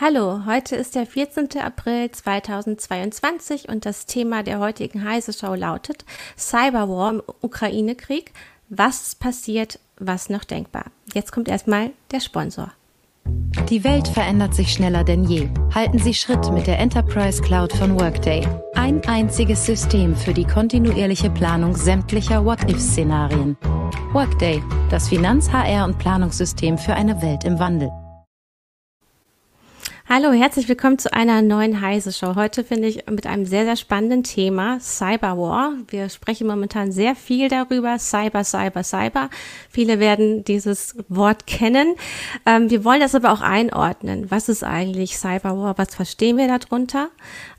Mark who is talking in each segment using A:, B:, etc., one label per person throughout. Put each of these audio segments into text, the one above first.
A: Hallo, heute ist der 14. April 2022 und das Thema der heutigen Heise Show lautet Cyberwar im Ukraine-Krieg. Was passiert, was noch denkbar? Jetzt kommt erstmal der Sponsor.
B: Die Welt verändert sich schneller denn je. Halten Sie Schritt mit der Enterprise Cloud von Workday. Ein einziges System für die kontinuierliche Planung sämtlicher What-If-Szenarien. Workday, das Finanz-, HR- und Planungssystem für eine Welt im Wandel.
A: Hallo, herzlich willkommen zu einer neuen Heise Show. Heute finde ich mit einem sehr, sehr spannenden Thema Cyberwar. Wir sprechen momentan sehr viel darüber. Cyber, Cyber, Cyber. Viele werden dieses Wort kennen. Ähm, wir wollen das aber auch einordnen. Was ist eigentlich Cyberwar? Was verstehen wir darunter?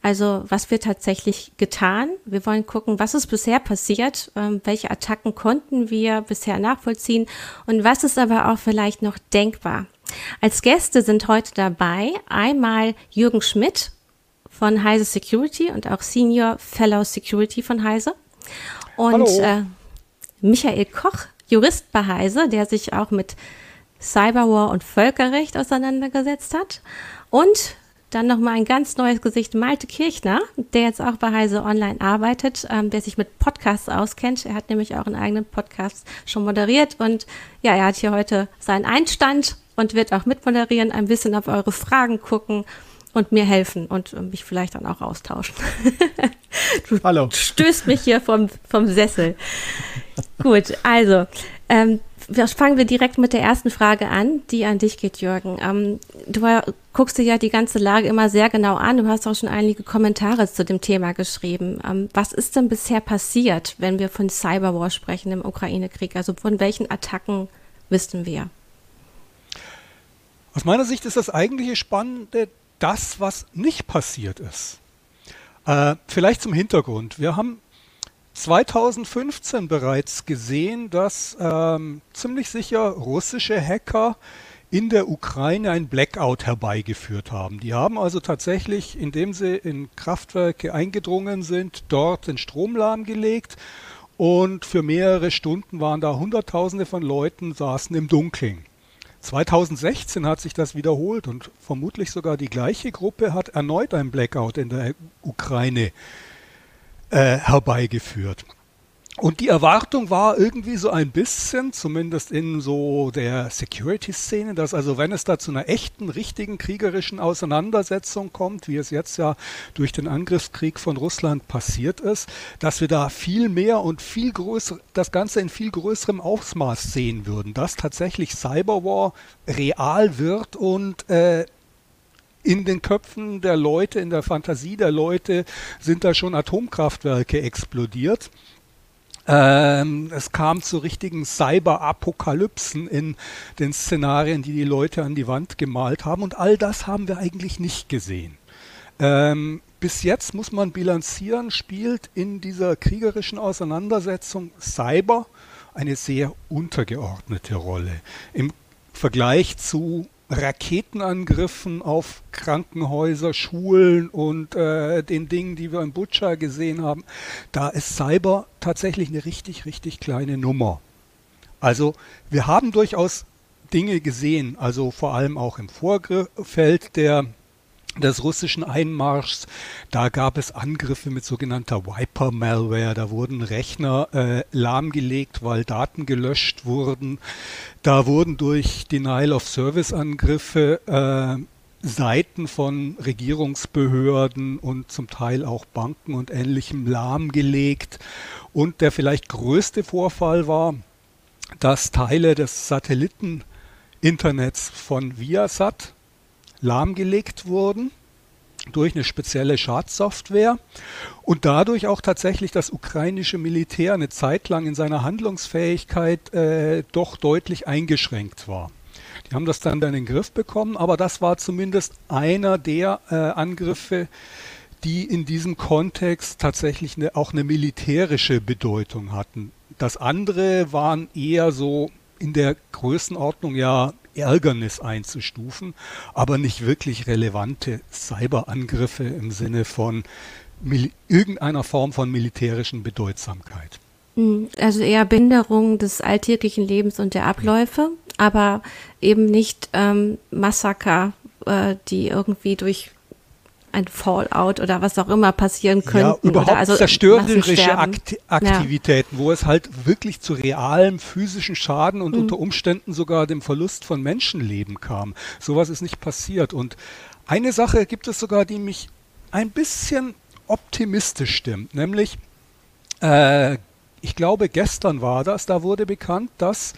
A: Also, was wird tatsächlich getan? Wir wollen gucken, was ist bisher passiert? Ähm, welche Attacken konnten wir bisher nachvollziehen? Und was ist aber auch vielleicht noch denkbar? Als Gäste sind heute dabei einmal Jürgen Schmidt von Heise Security und auch Senior Fellow Security von Heise. Und äh, Michael Koch, Jurist bei Heise, der sich auch mit Cyberwar und Völkerrecht auseinandergesetzt hat. Und dann nochmal ein ganz neues Gesicht, Malte Kirchner, der jetzt auch bei Heise Online arbeitet, ähm, der sich mit Podcasts auskennt. Er hat nämlich auch einen eigenen Podcast schon moderiert und ja, er hat hier heute seinen Einstand und wird auch mitmoderieren, ein bisschen auf eure Fragen gucken und mir helfen und mich vielleicht dann auch austauschen. du Hallo. stößt mich hier vom, vom Sessel. Gut, also ähm, fangen wir direkt mit der ersten Frage an, die an dich geht, Jürgen. Ähm, du guckst dir ja die ganze Lage immer sehr genau an. Du hast auch schon einige Kommentare zu dem Thema geschrieben. Ähm, was ist denn bisher passiert, wenn wir von Cyberwar sprechen im Ukraine-Krieg? Also von welchen Attacken wissen wir?
C: Aus meiner Sicht ist das eigentliche Spannende das, was nicht passiert ist. Äh, vielleicht zum Hintergrund. Wir haben 2015 bereits gesehen, dass ähm, ziemlich sicher russische Hacker in der Ukraine ein Blackout herbeigeführt haben. Die haben also tatsächlich, indem sie in Kraftwerke eingedrungen sind, dort den Strom lahmgelegt und für mehrere Stunden waren da Hunderttausende von Leuten saßen im Dunkeln. 2016 hat sich das wiederholt und vermutlich sogar die gleiche Gruppe hat erneut ein Blackout in der Ukraine äh, herbeigeführt. Und die Erwartung war irgendwie so ein bisschen, zumindest in so der Security-Szene, dass also wenn es da zu einer echten, richtigen kriegerischen Auseinandersetzung kommt, wie es jetzt ja durch den Angriffskrieg von Russland passiert ist, dass wir da viel mehr und viel größer, das Ganze in viel größerem Ausmaß sehen würden, dass tatsächlich Cyberwar real wird und äh, in den Köpfen der Leute, in der Fantasie der Leute sind da schon Atomkraftwerke explodiert. Ähm, es kam zu richtigen Cyber-Apokalypsen in den Szenarien, die die Leute an die Wand gemalt haben. Und all das haben wir eigentlich nicht gesehen. Ähm, bis jetzt muss man bilanzieren, spielt in dieser kriegerischen Auseinandersetzung Cyber eine sehr untergeordnete Rolle. Im Vergleich zu Raketenangriffen auf Krankenhäuser, Schulen und äh, den Dingen, die wir in Butcher gesehen haben, da ist Cyber tatsächlich eine richtig, richtig kleine Nummer. Also wir haben durchaus Dinge gesehen, also vor allem auch im Vorfeld der des russischen Einmarschs. Da gab es Angriffe mit sogenannter Wiper-Malware. Da wurden Rechner äh, lahmgelegt, weil Daten gelöscht wurden. Da wurden durch Denial-of-Service-Angriffe äh, Seiten von Regierungsbehörden und zum Teil auch Banken und ähnlichem lahmgelegt. Und der vielleicht größte Vorfall war, dass Teile des Satelliten-Internets von Viasat, lahmgelegt wurden durch eine spezielle Schadsoftware und dadurch auch tatsächlich das ukrainische Militär eine Zeit lang in seiner Handlungsfähigkeit äh, doch deutlich eingeschränkt war. Die haben das dann in den Griff bekommen, aber das war zumindest einer der äh, Angriffe, die in diesem Kontext tatsächlich eine, auch eine militärische Bedeutung hatten. Das andere waren eher so in der Größenordnung ja Ärgernis einzustufen, aber nicht wirklich relevante Cyberangriffe im Sinne von irgendeiner Form von militärischen Bedeutsamkeit.
A: Hm, also eher Binderung des alltäglichen Lebens und der Abläufe, aber eben nicht ähm, Massaker, äh, die irgendwie durch ein Fallout oder was auch immer passieren könnten.
C: Ja, überhaupt also zerstörerische Akt Aktivitäten, ja. wo es halt wirklich zu realem physischen Schaden und mhm. unter Umständen sogar dem Verlust von Menschenleben kam. Sowas ist nicht passiert. Und eine Sache gibt es sogar, die mich ein bisschen optimistisch stimmt, nämlich äh, ich glaube, gestern war das, da wurde bekannt, dass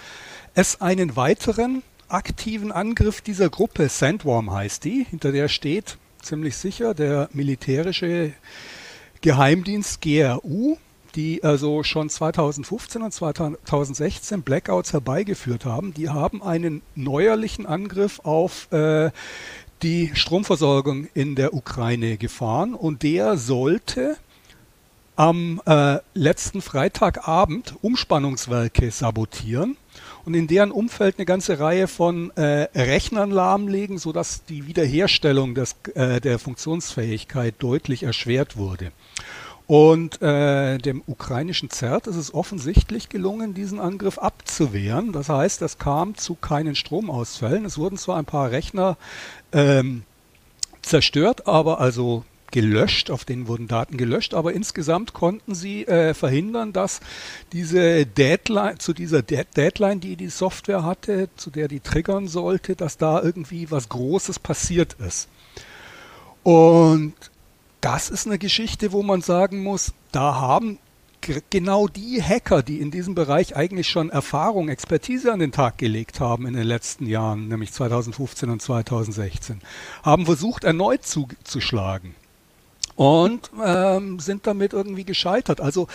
C: es einen weiteren aktiven Angriff dieser Gruppe, Sandworm heißt die, hinter der steht ziemlich sicher. Der militärische Geheimdienst GRU, die also schon 2015 und 2016 Blackouts herbeigeführt haben, die haben einen neuerlichen Angriff auf äh, die Stromversorgung in der Ukraine gefahren. Und der sollte am äh, letzten Freitagabend Umspannungswerke sabotieren und in deren Umfeld eine ganze Reihe von äh, Rechnern lahmlegen, sodass die Wiederherstellung des, äh, der Funktionsfähigkeit deutlich erschwert wurde. Und äh, dem ukrainischen ZERT ist es offensichtlich gelungen, diesen Angriff abzuwehren. Das heißt, es kam zu keinen Stromausfällen. Es wurden zwar ein paar Rechner ähm, zerstört, aber also gelöscht, auf denen wurden Daten gelöscht, aber insgesamt konnten sie äh, verhindern, dass diese Deadline, zu dieser De Deadline, die die Software hatte, zu der die triggern sollte, dass da irgendwie was Großes passiert ist. Und das ist eine Geschichte, wo man sagen muss, da haben genau die Hacker, die in diesem Bereich eigentlich schon Erfahrung, Expertise an den Tag gelegt haben in den letzten Jahren, nämlich 2015 und 2016, haben versucht, erneut zuzuschlagen und ähm, sind damit irgendwie gescheitert. Also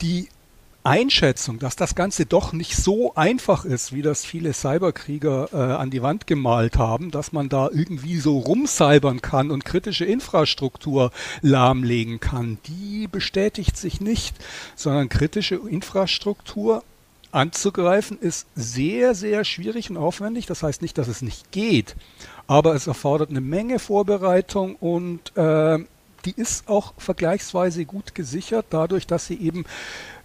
C: die Einschätzung, dass das Ganze doch nicht so einfach ist, wie das viele Cyberkrieger äh, an die Wand gemalt haben, dass man da irgendwie so rumcybern kann und kritische Infrastruktur lahmlegen kann, die bestätigt sich nicht, sondern kritische Infrastruktur anzugreifen ist sehr, sehr schwierig und aufwendig. Das heißt nicht, dass es nicht geht, aber es erfordert eine Menge Vorbereitung und äh, die ist auch vergleichsweise gut gesichert, dadurch, dass sie eben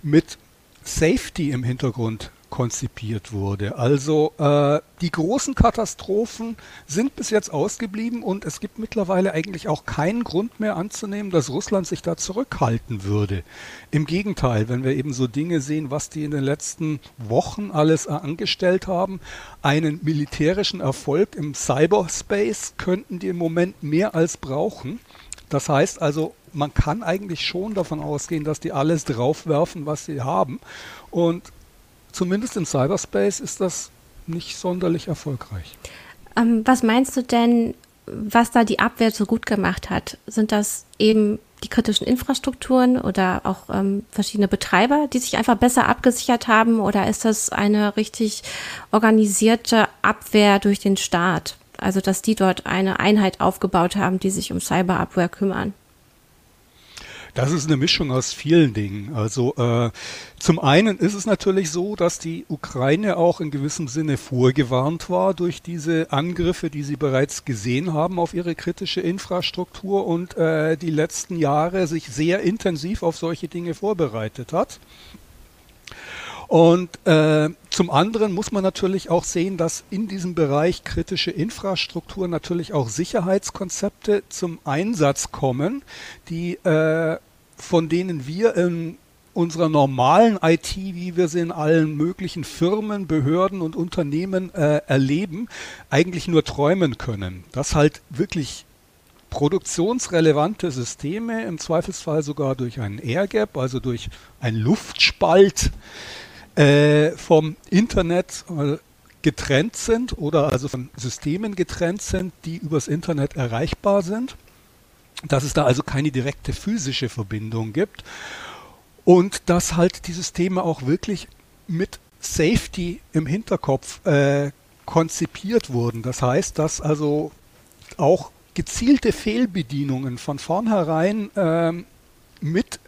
C: mit Safety im Hintergrund konzipiert wurde. Also äh, die großen Katastrophen sind bis jetzt ausgeblieben und es gibt mittlerweile eigentlich auch keinen Grund mehr anzunehmen, dass Russland sich da zurückhalten würde. Im Gegenteil, wenn wir eben so Dinge sehen, was die in den letzten Wochen alles angestellt haben, einen militärischen Erfolg im Cyberspace könnten die im Moment mehr als brauchen. Das heißt also, man kann eigentlich schon davon ausgehen, dass die alles draufwerfen, was sie haben. Und zumindest im Cyberspace ist das nicht sonderlich erfolgreich.
A: Ähm, was meinst du denn, was da die Abwehr so gut gemacht hat? Sind das eben die kritischen Infrastrukturen oder auch ähm, verschiedene Betreiber, die sich einfach besser abgesichert haben? Oder ist das eine richtig organisierte Abwehr durch den Staat? Also, dass die dort eine Einheit aufgebaut haben, die sich um Cyberabwehr kümmern.
C: Das ist eine Mischung aus vielen Dingen. Also äh, zum einen ist es natürlich so, dass die Ukraine auch in gewissem Sinne vorgewarnt war durch diese Angriffe, die sie bereits gesehen haben auf ihre kritische Infrastruktur und äh, die letzten Jahre sich sehr intensiv auf solche Dinge vorbereitet hat. Und äh, zum anderen muss man natürlich auch sehen, dass in diesem Bereich kritische Infrastruktur natürlich auch Sicherheitskonzepte zum Einsatz kommen, die äh, von denen wir in unserer normalen IT, wie wir sie in allen möglichen Firmen, Behörden und Unternehmen äh, erleben, eigentlich nur träumen können. Dass halt wirklich produktionsrelevante Systeme, im Zweifelsfall sogar durch einen Air Gap, also durch einen Luftspalt, äh, vom Internet äh, getrennt sind oder also von Systemen getrennt sind, die übers Internet erreichbar sind. Dass es da also keine direkte physische Verbindung gibt und dass halt die Systeme auch wirklich mit Safety im Hinterkopf äh, konzipiert wurden. Das heißt, dass also auch gezielte Fehlbedienungen von vornherein ähm, mit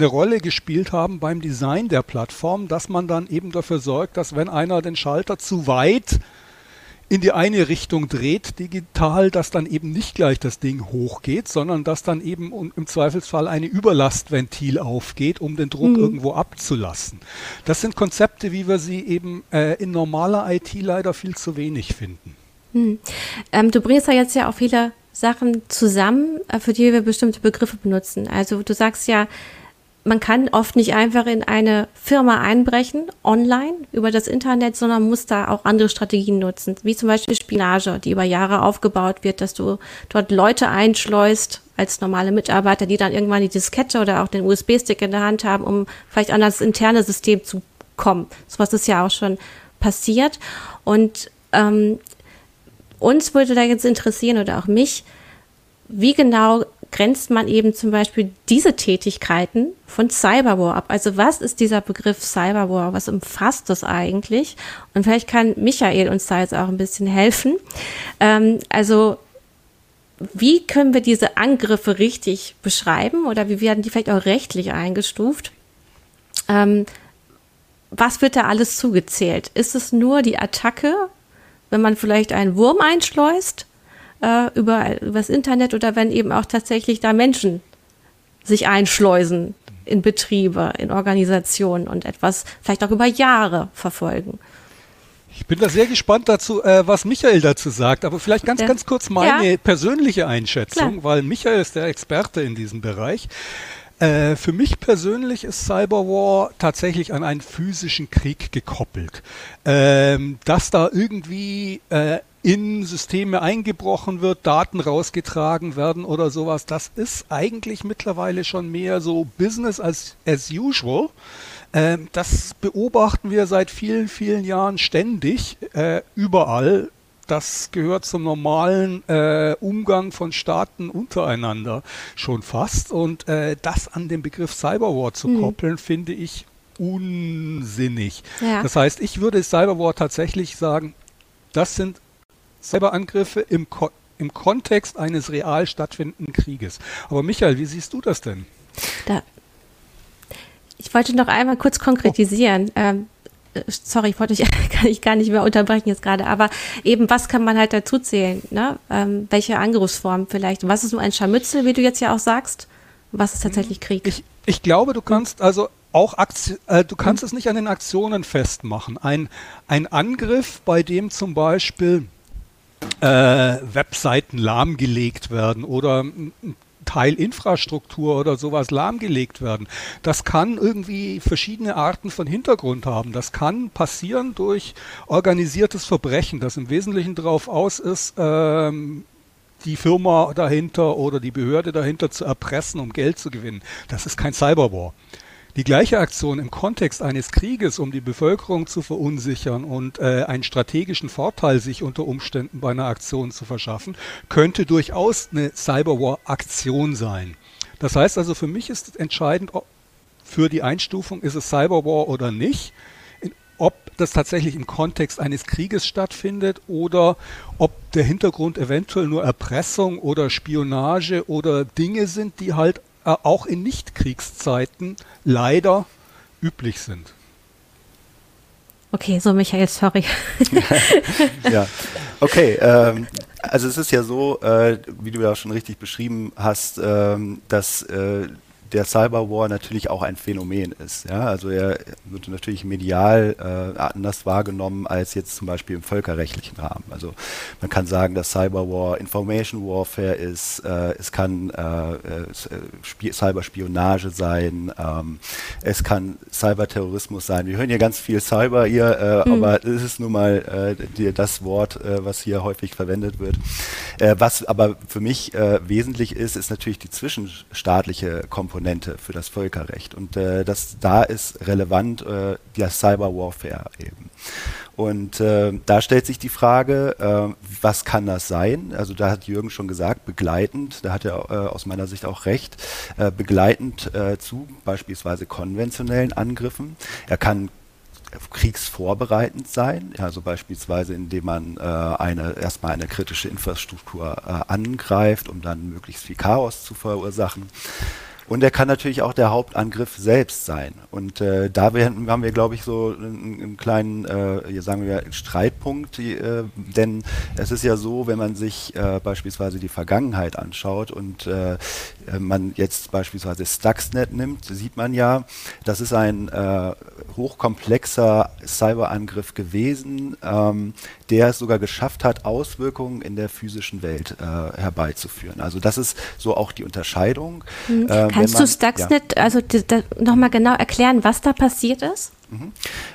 C: eine Rolle gespielt haben beim Design der Plattform, dass man dann eben dafür sorgt, dass wenn einer den Schalter zu weit in die eine Richtung dreht digital, dass dann eben nicht gleich das Ding hochgeht, sondern dass dann eben im Zweifelsfall eine Überlastventil aufgeht, um den Druck mhm. irgendwo abzulassen. Das sind Konzepte, wie wir sie eben äh, in normaler IT leider viel zu wenig finden.
A: Mhm. Ähm, du bringst ja jetzt ja auch viele Sachen zusammen, äh, für die wir bestimmte Begriffe benutzen. Also du sagst ja, man kann oft nicht einfach in eine Firma einbrechen, online, über das Internet, sondern muss da auch andere Strategien nutzen, wie zum Beispiel Spionage, die über Jahre aufgebaut wird, dass du dort Leute einschleust als normale Mitarbeiter, die dann irgendwann die Diskette oder auch den USB-Stick in der Hand haben, um vielleicht an das interne System zu kommen. So was ist ja auch schon passiert. Und ähm, uns würde da jetzt interessieren oder auch mich, wie genau grenzt man eben zum Beispiel diese Tätigkeiten von Cyberwar ab? Also was ist dieser Begriff Cyberwar? Was umfasst das eigentlich? Und vielleicht kann Michael uns da jetzt auch ein bisschen helfen. Ähm, also wie können wir diese Angriffe richtig beschreiben oder wie werden die vielleicht auch rechtlich eingestuft? Ähm, was wird da alles zugezählt? Ist es nur die Attacke, wenn man vielleicht einen Wurm einschleust? Äh, über, über das Internet oder wenn eben auch tatsächlich da Menschen sich einschleusen in Betriebe, in Organisationen und etwas vielleicht auch über Jahre verfolgen.
C: Ich bin da sehr gespannt dazu, äh, was Michael dazu sagt, aber vielleicht ganz, ja. ganz kurz meine ja. persönliche Einschätzung, Klar. weil Michael ist der Experte in diesem Bereich. Äh, für mich persönlich ist Cyberwar tatsächlich an einen physischen Krieg gekoppelt. Ähm, dass da irgendwie äh, in Systeme eingebrochen wird, Daten rausgetragen werden oder sowas, das ist eigentlich mittlerweile schon mehr so Business as, as usual. Ähm, das beobachten wir seit vielen, vielen Jahren ständig, äh, überall. Das gehört zum normalen äh, Umgang von Staaten untereinander schon fast. Und äh, das an den Begriff Cyberwar zu mhm. koppeln, finde ich unsinnig. Ja. Das heißt, ich würde Cyberwar tatsächlich sagen, das sind Cyberangriffe im, Ko im Kontext eines real stattfindenden Krieges. Aber Michael, wie siehst du das denn? Da,
A: ich wollte noch einmal kurz konkretisieren. Oh. Ähm, sorry, ich wollte dich kann ich gar nicht mehr unterbrechen jetzt gerade, aber eben, was kann man halt dazu zählen? Ne? Ähm, welche Angriffsform vielleicht? Was ist nur ein Scharmützel, wie du jetzt ja auch sagst? Was ist tatsächlich Krieg?
C: Ich, ich glaube, du kannst also auch Aktion, äh, du kannst es nicht an den Aktionen festmachen. Ein, ein Angriff, bei dem zum Beispiel äh, Webseiten lahmgelegt werden oder Teilinfrastruktur oder sowas lahmgelegt werden. Das kann irgendwie verschiedene Arten von Hintergrund haben. Das kann passieren durch organisiertes Verbrechen, das im Wesentlichen darauf aus ist, ähm, die Firma dahinter oder die Behörde dahinter zu erpressen, um Geld zu gewinnen. Das ist kein Cyberwar. Die gleiche Aktion im Kontext eines Krieges, um die Bevölkerung zu verunsichern und äh, einen strategischen Vorteil sich unter Umständen bei einer Aktion zu verschaffen, könnte durchaus eine Cyberwar-Aktion sein. Das heißt also, für mich ist entscheidend für die Einstufung, ist es Cyberwar oder nicht, ob das tatsächlich im Kontext eines Krieges stattfindet oder ob der Hintergrund eventuell nur Erpressung oder Spionage oder Dinge sind, die halt äh, auch in Nichtkriegszeiten leider üblich sind.
A: Okay, so Michael, sorry.
D: ja, okay. Ähm, also es ist ja so, äh, wie du ja schon richtig beschrieben hast, ähm, dass äh, der Cyberwar natürlich auch ein Phänomen ist. Ja? Also er wird natürlich medial äh, anders wahrgenommen als jetzt zum Beispiel im völkerrechtlichen Rahmen. Also man kann sagen, dass Cyberwar Information Warfare ist, äh, es kann äh, äh Cyberspionage sein, ähm, es kann Cyberterrorismus sein. Wir hören hier ganz viel Cyber hier, mhm. aber es ist nun mal äh, die, das Wort, was hier häufig verwendet wird. was aber für mich wesentlich ist, ist natürlich die zwischenstaatliche Komponente Komponente für das Völkerrecht. Und äh, das da ist relevant äh, der Cyber Warfare eben. Und äh, da stellt sich die Frage, äh, was kann das sein? Also da hat Jürgen schon gesagt, begleitend, da hat er äh, aus meiner Sicht auch recht, äh, begleitend äh, zu beispielsweise konventionellen Angriffen. Er kann kriegsvorbereitend sein, also beispielsweise indem man äh, eine, erstmal eine kritische Infrastruktur äh, angreift, um dann möglichst viel Chaos zu verursachen. Und er kann natürlich auch der Hauptangriff selbst sein. Und äh, da haben wir, glaube ich, so einen, einen kleinen, äh, sagen wir, Streitpunkt, äh, denn es ist ja so, wenn man sich äh, beispielsweise die Vergangenheit anschaut und äh, man jetzt beispielsweise Stuxnet nimmt, sieht man ja, das ist ein äh, hochkomplexer Cyberangriff gewesen, ähm, der es sogar geschafft hat, Auswirkungen in der physischen Welt äh, herbeizuführen. Also das ist so auch die Unterscheidung.
A: Mhm. Äh, Kannst man, du Stuxnet ja. also nochmal genau erklären, was da passiert ist?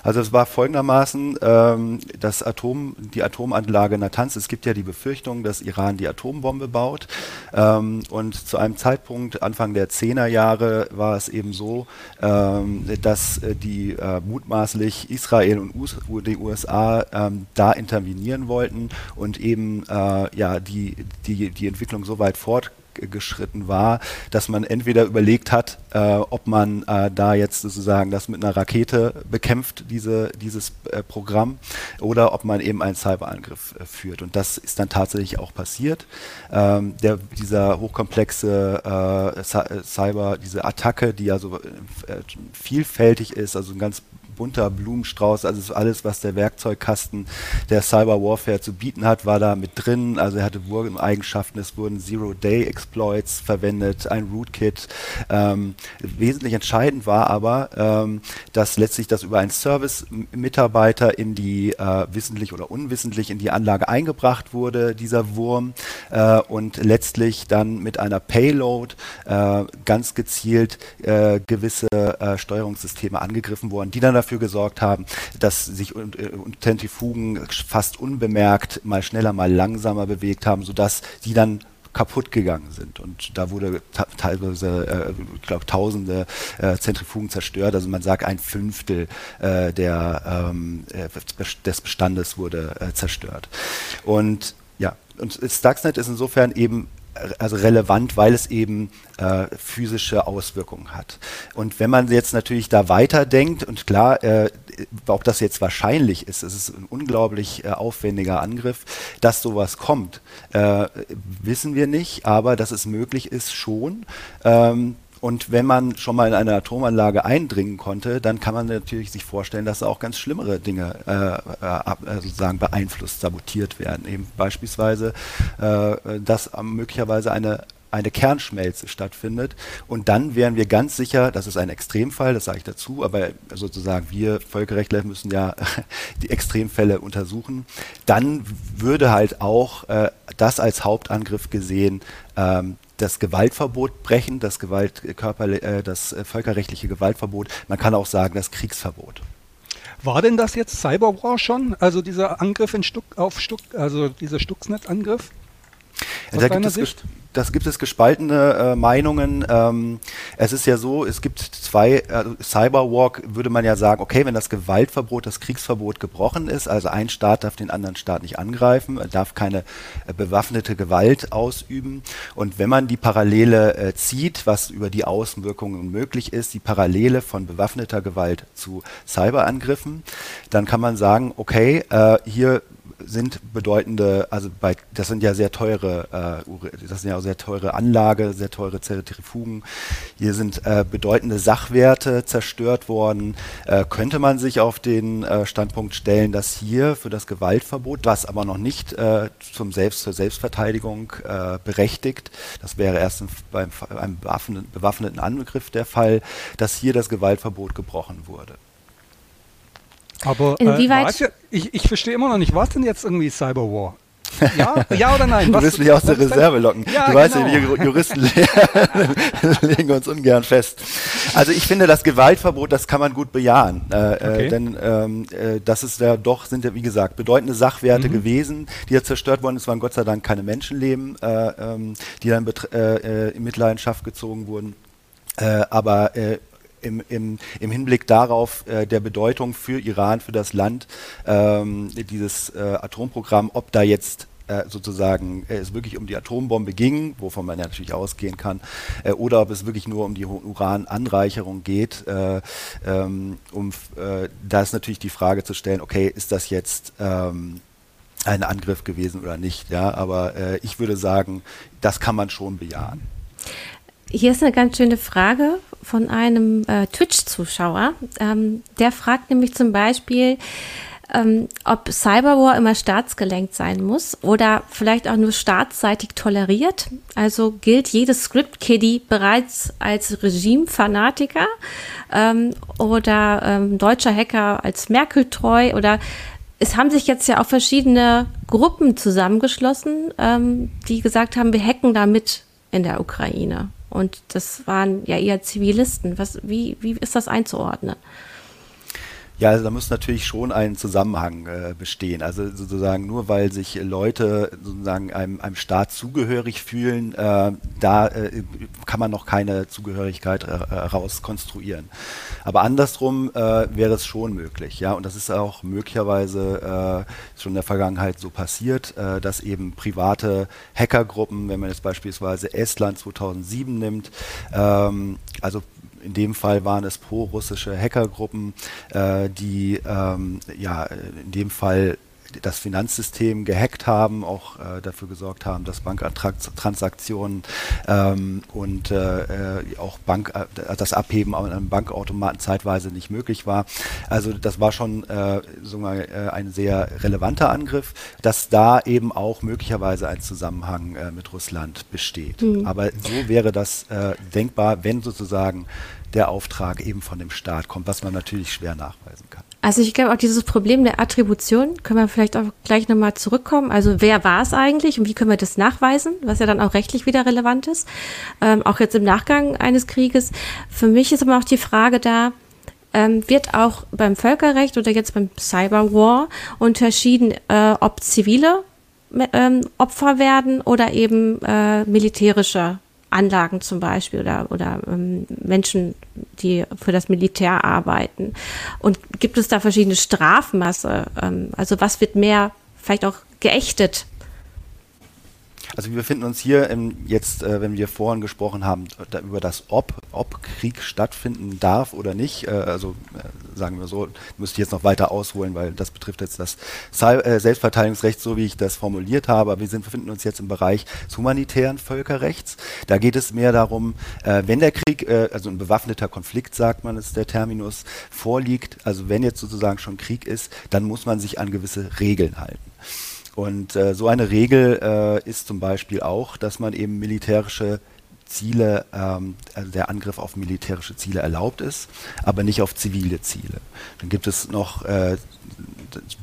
D: Also es war folgendermaßen, ähm, das Atom, die Atomanlage Natanz, es gibt ja die Befürchtung, dass Iran die Atombombe baut. Ähm, und zu einem Zeitpunkt, Anfang der 10er Jahre, war es eben so, ähm, dass äh, die äh, mutmaßlich Israel und US die USA ähm, da intervenieren wollten und eben äh, ja, die, die, die Entwicklung so weit fort geschritten war, dass man entweder überlegt hat, äh, ob man äh, da jetzt sozusagen das mit einer Rakete bekämpft, diese, dieses äh, Programm, oder ob man eben einen Cyberangriff äh, führt. Und das ist dann tatsächlich auch passiert. Ähm, der, dieser hochkomplexe äh, Cyber, diese Attacke, die ja so äh, vielfältig ist, also ein ganz bunter Blumenstrauß, also alles, was der Werkzeugkasten der Cyber Warfare zu bieten hat, war da mit drin. Also er hatte Wurm-Eigenschaften, es wurden Zero-Day-Exploits verwendet, ein Rootkit. Ähm, wesentlich entscheidend war aber, ähm, dass letztlich das über einen Service-Mitarbeiter in die äh, wissentlich oder unwissentlich in die Anlage eingebracht wurde, dieser Wurm, äh, und letztlich dann mit einer Payload äh, ganz gezielt äh, gewisse äh, Steuerungssysteme angegriffen wurden, die dann gesorgt haben, dass sich äh, Zentrifugen fast unbemerkt mal schneller, mal langsamer bewegt haben, sodass die dann kaputt gegangen sind. Und da wurde teilweise, äh, ich glaube, tausende äh, Zentrifugen zerstört. Also man sagt, ein Fünftel äh, der, ähm, äh, des Bestandes wurde äh, zerstört. Und ja, und Stuxnet ist insofern eben also relevant, weil es eben äh, physische Auswirkungen hat. Und wenn man jetzt natürlich da weiterdenkt, und klar, äh, ob das jetzt wahrscheinlich ist, es ist ein unglaublich äh, aufwendiger Angriff, dass sowas kommt, äh, wissen wir nicht, aber dass es möglich ist schon. Ähm, und wenn man schon mal in eine Atomanlage eindringen konnte, dann kann man natürlich sich vorstellen, dass auch ganz schlimmere Dinge äh, äh, sozusagen beeinflusst, sabotiert werden. Eben beispielsweise, äh, dass möglicherweise eine eine Kernschmelze stattfindet. Und dann wären wir ganz sicher, das ist ein Extremfall, das sage ich dazu, aber sozusagen wir Völkerrechtler müssen ja die Extremfälle untersuchen. Dann würde halt auch äh, das als Hauptangriff gesehen ähm, das Gewaltverbot brechen, das, Gewalt, Körper, äh, das äh, völkerrechtliche Gewaltverbot. Man kann auch sagen, das Kriegsverbot.
C: War denn das jetzt Cyberwar schon? Also dieser Angriff in Stuck, auf Stuck, also dieser Stuxnet-Angriff?
D: Da gibt, es, das gibt es gespaltene äh, Meinungen. Ähm, es ist ja so, es gibt zwei, äh, Cyberwalk würde man ja sagen, okay, wenn das Gewaltverbot, das Kriegsverbot gebrochen ist, also ein Staat darf den anderen Staat nicht angreifen, darf keine äh, bewaffnete Gewalt ausüben. Und wenn man die Parallele äh, zieht, was über die Außenwirkungen möglich ist, die Parallele von bewaffneter Gewalt zu Cyberangriffen, dann kann man sagen, okay, äh, hier sind bedeutende, also bei, das sind ja sehr teure, äh, das sind ja auch sehr teure Anlage, sehr teure Zentrifugen. Hier sind äh, bedeutende Sachwerte zerstört worden. Äh, könnte man sich auf den äh, Standpunkt stellen, dass hier für das Gewaltverbot, was aber noch nicht äh, zum Selbst, zur Selbstverteidigung äh, berechtigt, das wäre erst beim einem bewaffneten Angriff der Fall, dass hier das Gewaltverbot gebrochen wurde.
C: Aber Inwieweit? Äh, ich, ich verstehe immer noch nicht, was denn jetzt irgendwie Cyberwar? Ja, ja oder nein?
D: Du willst mich aus der Reserve locken. Ja, du genau. weißt ja, wir Juristen legen uns ungern fest. Also ich finde, das Gewaltverbot, das kann man gut bejahen. Äh, äh okay. äh, denn ähm, äh, das ist ja doch, sind ja wie gesagt, bedeutende Sachwerte mhm. gewesen, die ja zerstört worden sind. Es waren Gott sei Dank keine Menschenleben, äh, ähm, die dann äh, in Mitleidenschaft gezogen wurden. aber im, im, im Hinblick darauf äh, der Bedeutung für Iran, für das Land, ähm, dieses äh, Atomprogramm, ob da jetzt äh, sozusagen äh, es wirklich um die Atombombe ging, wovon man ja natürlich ausgehen kann, äh, oder ob es wirklich nur um die Urananreicherung geht. Äh, ähm, um, da ist natürlich die Frage zu stellen, okay, ist das jetzt ähm, ein Angriff gewesen oder nicht? Ja, aber ich würde sagen, das kann man schon bejahen.
A: Hier ist eine ganz schöne Frage von einem äh, Twitch-Zuschauer. Ähm, der fragt nämlich zum Beispiel, ähm, ob Cyberwar immer staatsgelenkt sein muss oder vielleicht auch nur staatsseitig toleriert. Also gilt jedes Script-Kiddie bereits als Regime-Fanatiker ähm, oder ähm, deutscher Hacker als Merkel-treu oder es haben sich jetzt ja auch verschiedene Gruppen zusammengeschlossen, ähm, die gesagt haben, wir hacken da mit in der Ukraine. Und das waren ja eher Zivilisten. Was, wie, wie ist das einzuordnen?
D: Ja, also da muss natürlich schon ein Zusammenhang äh, bestehen. Also sozusagen nur weil sich Leute sozusagen einem, einem Staat zugehörig fühlen, äh, da äh, kann man noch keine Zugehörigkeit. Äh, Aber andersrum äh, wäre es schon möglich, ja, und das ist auch möglicherweise äh, schon in der Vergangenheit so passiert, dass eben private Hackergruppen, wenn man jetzt beispielsweise Estland 2007 nimmt, ähm, also in dem Fall waren es pro-russische Hackergruppen, äh, die ähm, ja in dem Fall das Finanzsystem gehackt haben, auch äh, dafür gesorgt haben, dass Banktransaktionen ähm, und äh, äh, auch Bank, äh, das Abheben an einem Bankautomaten zeitweise nicht möglich war. Also das war schon äh, so mal, äh, ein sehr relevanter Angriff, dass da eben auch möglicherweise ein Zusammenhang mit Russland besteht. Mhm. Aber so wäre das denkbar, wenn sozusagen der Auftrag eben von dem Staat kommt, was man natürlich schwer nachweisen kann.
A: Also ich glaube auch dieses Problem der Attribution können wir vielleicht auch gleich nochmal zurückkommen. Also wer war es eigentlich und wie können wir das nachweisen, was ja dann auch rechtlich wieder relevant ist, ähm, auch jetzt im Nachgang eines Krieges. Für mich ist aber auch die Frage da, ähm, wird auch beim Völkerrecht oder jetzt beim Cyberwar unterschieden, äh, ob zivile ähm, Opfer werden oder eben äh, militärische Anlagen zum Beispiel oder, oder ähm, Menschen, die für das Militär arbeiten? Und gibt es da verschiedene Strafmasse? Ähm, also was wird mehr vielleicht auch geächtet
D: also wir befinden uns hier im, jetzt, äh, wenn wir vorhin gesprochen haben, da, über das Ob, ob Krieg stattfinden darf oder nicht. Äh, also äh, sagen wir so, müsste ich jetzt noch weiter ausholen, weil das betrifft jetzt das äh, Selbstverteidigungsrecht, so wie ich das formuliert habe. Aber wir sind, befinden uns jetzt im Bereich des humanitären Völkerrechts. Da geht es mehr darum, äh, wenn der Krieg, äh, also ein bewaffneter Konflikt, sagt man, ist der Terminus, vorliegt, also wenn jetzt sozusagen schon Krieg ist, dann muss man sich an gewisse Regeln halten. Und äh, so eine Regel äh, ist zum Beispiel auch, dass man eben militärische Ziele, ähm, also der Angriff auf militärische Ziele erlaubt ist, aber nicht auf zivile Ziele. Dann gibt es noch äh,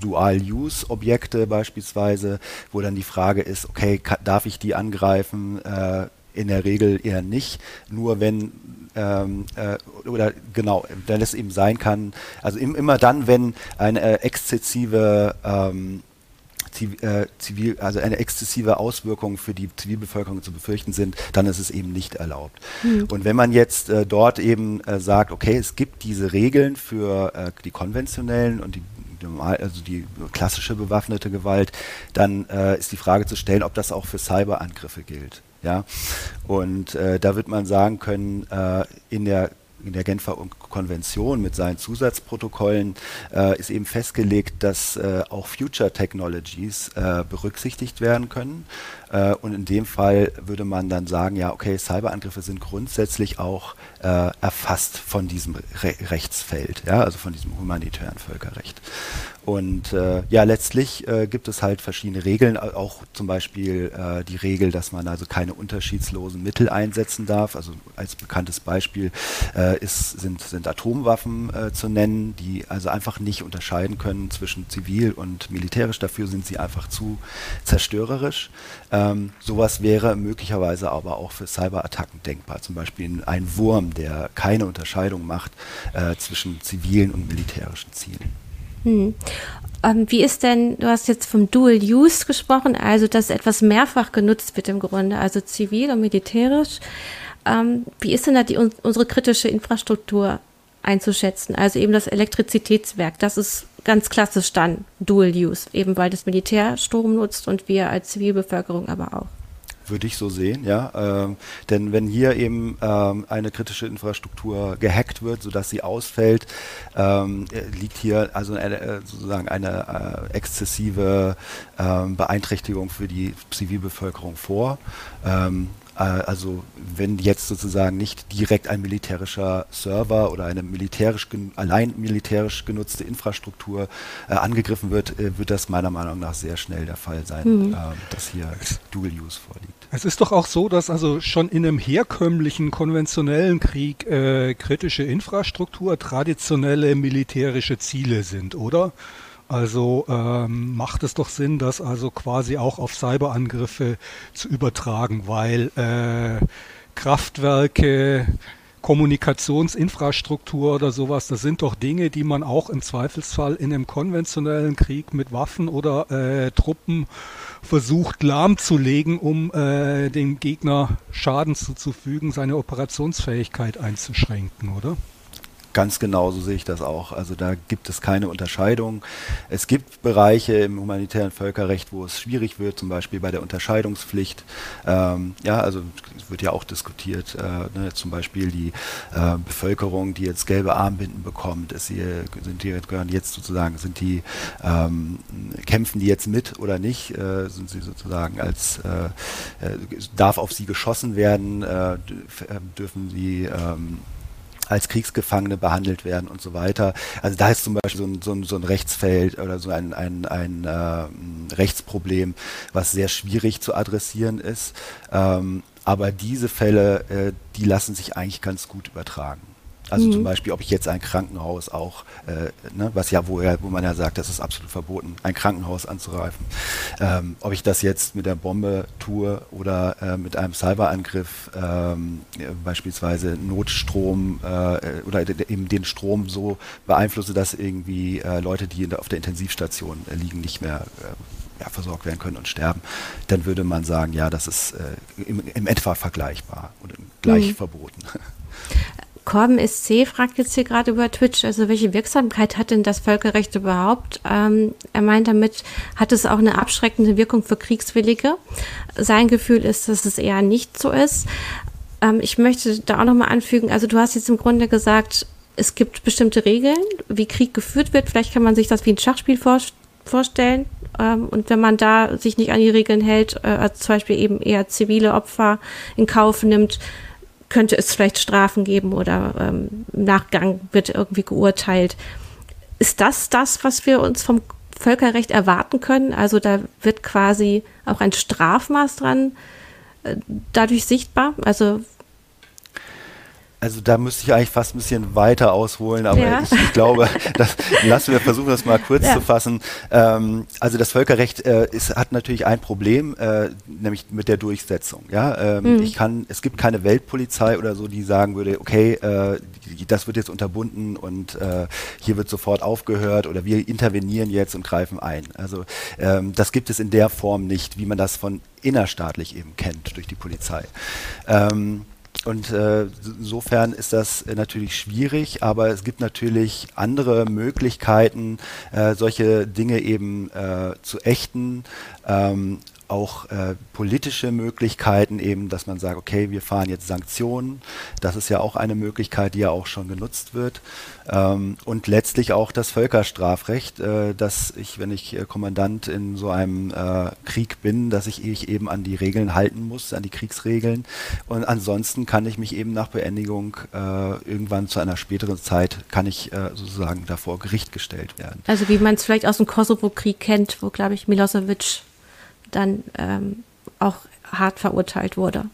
D: Dual-Use-Objekte beispielsweise, wo dann die Frage ist, okay, darf ich die angreifen? Äh, in der Regel eher nicht, nur wenn ähm, äh, oder genau, wenn es eben sein kann, also im, immer dann, wenn eine äh, exzessive ähm, äh, zivil, also eine exzessive Auswirkung für die Zivilbevölkerung zu befürchten sind, dann ist es eben nicht erlaubt. Mhm. Und wenn man jetzt äh, dort eben äh, sagt, okay, es gibt diese Regeln für äh, die konventionellen und die also die klassische bewaffnete Gewalt, dann äh, ist die Frage zu stellen, ob das auch für Cyberangriffe gilt. Ja, und äh, da wird man sagen können, in der in der Genfer Konvention mit seinen Zusatzprotokollen äh, ist eben festgelegt, dass äh, auch Future Technologies äh, berücksichtigt werden können. Äh, und in dem Fall würde man dann sagen, ja, okay, Cyberangriffe sind grundsätzlich auch äh, erfasst von diesem Re Rechtsfeld, ja, also von diesem humanitären Völkerrecht. Und äh, ja, letztlich äh, gibt es halt verschiedene Regeln, auch zum Beispiel äh, die Regel, dass man also keine unterschiedslosen Mittel einsetzen darf. Also als bekanntes Beispiel äh, ist, sind, sind Atomwaffen äh, zu nennen, die also einfach nicht unterscheiden können zwischen zivil und militärisch. Dafür sind sie einfach zu zerstörerisch. Ähm, sowas wäre möglicherweise aber auch für Cyberattacken denkbar. Zum Beispiel ein Wurm, der keine Unterscheidung macht äh, zwischen zivilen und militärischen Zielen.
A: Hm. Ähm, wie ist denn, du hast jetzt vom Dual Use gesprochen, also dass etwas mehrfach genutzt wird im Grunde, also zivil und militärisch. Ähm, wie ist denn da die, unsere kritische Infrastruktur einzuschätzen? Also eben das Elektrizitätswerk, das ist ganz klassisch dann Dual Use, eben weil das Militär Strom nutzt und wir als Zivilbevölkerung aber auch
D: würde ich so sehen, ja. Ähm, denn wenn hier eben ähm, eine kritische Infrastruktur gehackt wird, sodass sie ausfällt, ähm, liegt hier also eine, äh, sozusagen eine äh, exzessive ähm, Beeinträchtigung für die Zivilbevölkerung vor. Ähm, also wenn jetzt sozusagen nicht direkt ein militärischer Server oder eine militärisch allein militärisch genutzte Infrastruktur äh, angegriffen wird, äh, wird das meiner Meinung nach sehr schnell der Fall sein, mhm. äh, dass hier Dual Use vorliegt.
C: Es ist doch auch so, dass also schon in einem herkömmlichen konventionellen Krieg äh, kritische Infrastruktur traditionelle militärische Ziele sind, oder? Also ähm, macht es doch Sinn, das also quasi auch auf Cyberangriffe zu übertragen, weil äh, Kraftwerke, Kommunikationsinfrastruktur oder sowas, das sind doch Dinge, die man auch im Zweifelsfall in einem konventionellen Krieg mit Waffen oder äh, Truppen versucht lahmzulegen, um äh, dem Gegner Schaden zuzufügen, seine Operationsfähigkeit einzuschränken, oder?
D: Ganz genau so sehe ich das auch. Also da gibt es keine Unterscheidung. Es gibt Bereiche im humanitären Völkerrecht, wo es schwierig wird, zum Beispiel bei der Unterscheidungspflicht. Ähm, ja, also es wird ja auch diskutiert, äh, ne, zum Beispiel die äh, Bevölkerung, die jetzt gelbe Armbinden bekommt, ist sie, sind die gehören jetzt sozusagen, sind die ähm, kämpfen die jetzt mit oder nicht? Äh, sind sie sozusagen als äh, äh, darf auf sie geschossen werden? Äh, dürfen sie ähm, als Kriegsgefangene behandelt werden und so weiter. Also da ist zum Beispiel so ein, so ein, so ein Rechtsfeld oder so ein, ein, ein äh, Rechtsproblem, was sehr schwierig zu adressieren ist. Ähm, aber diese Fälle, äh, die lassen sich eigentlich ganz gut übertragen. Also mhm. zum Beispiel, ob ich jetzt ein Krankenhaus auch, äh, ne, was ja, wo, er, wo man ja sagt, das ist absolut verboten, ein Krankenhaus anzugreifen. Ähm, ob ich das jetzt mit der Bombe tue oder äh, mit einem Cyberangriff, ähm, beispielsweise Notstrom äh, oder eben den Strom so beeinflusse, dass irgendwie äh, Leute, die der, auf der Intensivstation liegen, nicht mehr äh, ja, versorgt werden können und sterben, dann würde man sagen, ja, das ist äh, im, im, etwa vergleichbar und gleich mhm. verboten.
A: Corben SC fragt jetzt hier gerade über Twitch, also welche Wirksamkeit hat denn das Völkerrecht überhaupt? Ähm, er meint damit, hat es auch eine abschreckende Wirkung für Kriegswillige? Sein Gefühl ist, dass es eher nicht so ist. Ähm, ich möchte da auch nochmal anfügen, also du hast jetzt im Grunde gesagt, es gibt bestimmte Regeln, wie Krieg geführt wird. Vielleicht kann man sich das wie ein Schachspiel vor, vorstellen. Ähm, und wenn man da sich nicht an die Regeln hält, äh, zum Beispiel eben eher zivile Opfer in Kauf nimmt, könnte es vielleicht Strafen geben oder ähm, im Nachgang wird irgendwie geurteilt. Ist das das, was wir uns vom Völkerrecht erwarten können? Also da wird quasi auch ein Strafmaß dran äh, dadurch sichtbar. Also
D: also da müsste ich eigentlich fast ein bisschen weiter ausholen, aber ja. ich, ich, glaube, das, lassen wir versuchen, das mal kurz ja. zu fassen. Ähm, also das Völkerrecht äh, ist, hat natürlich ein Problem, äh, nämlich mit der Durchsetzung. Ja, ähm, mhm. ich kann, es gibt keine Weltpolizei oder so, die sagen würde, okay, äh, das wird jetzt unterbunden und äh, hier wird sofort aufgehört oder wir intervenieren jetzt und greifen ein. Also ähm, das gibt es in der Form nicht, wie man das von innerstaatlich eben kennt durch die Polizei. Ähm, und äh, insofern ist das äh, natürlich schwierig, aber es gibt natürlich andere Möglichkeiten, äh, solche Dinge eben äh, zu ächten. Ähm, auch äh, politische Möglichkeiten eben, dass man sagt, okay, wir fahren jetzt Sanktionen. Das ist ja auch eine Möglichkeit, die ja auch schon genutzt wird. Ähm, und letztlich auch das Völkerstrafrecht, äh, dass ich, wenn ich äh, Kommandant in so einem äh, Krieg bin, dass ich, ich eben an die Regeln halten muss, an die Kriegsregeln. Und ansonsten kann ich mich eben nach Beendigung äh, irgendwann zu einer späteren Zeit, kann ich äh, sozusagen davor Gericht gestellt werden.
A: Also wie man es vielleicht aus dem Kosovo-Krieg kennt, wo, glaube ich, Milosevic dann ähm, auch hart verurteilt wurde.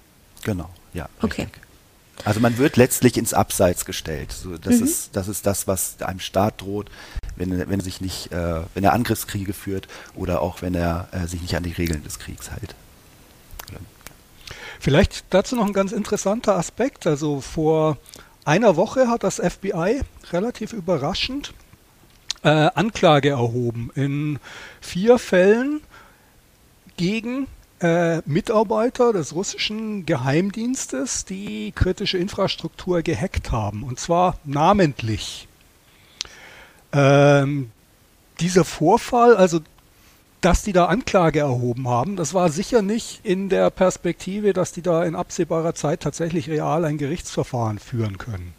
D: Genau, ja.
A: Okay. Richtig.
D: Also man wird letztlich ins Abseits gestellt. So, das, mhm. ist, das ist das, was einem Staat droht, wenn, wenn er sich nicht, äh, wenn er Angriffskriege führt oder auch wenn er äh, sich nicht an die Regeln des Kriegs hält.
C: Vielleicht dazu noch ein ganz interessanter Aspekt. Also vor einer Woche hat das FBI relativ überraschend äh, Anklage erhoben in vier Fällen gegen äh, Mitarbeiter des russischen Geheimdienstes, die kritische Infrastruktur gehackt haben, und zwar namentlich. Ähm, dieser Vorfall, also dass die da Anklage erhoben haben, das war sicher nicht in der Perspektive, dass die da in absehbarer Zeit tatsächlich real ein Gerichtsverfahren führen können,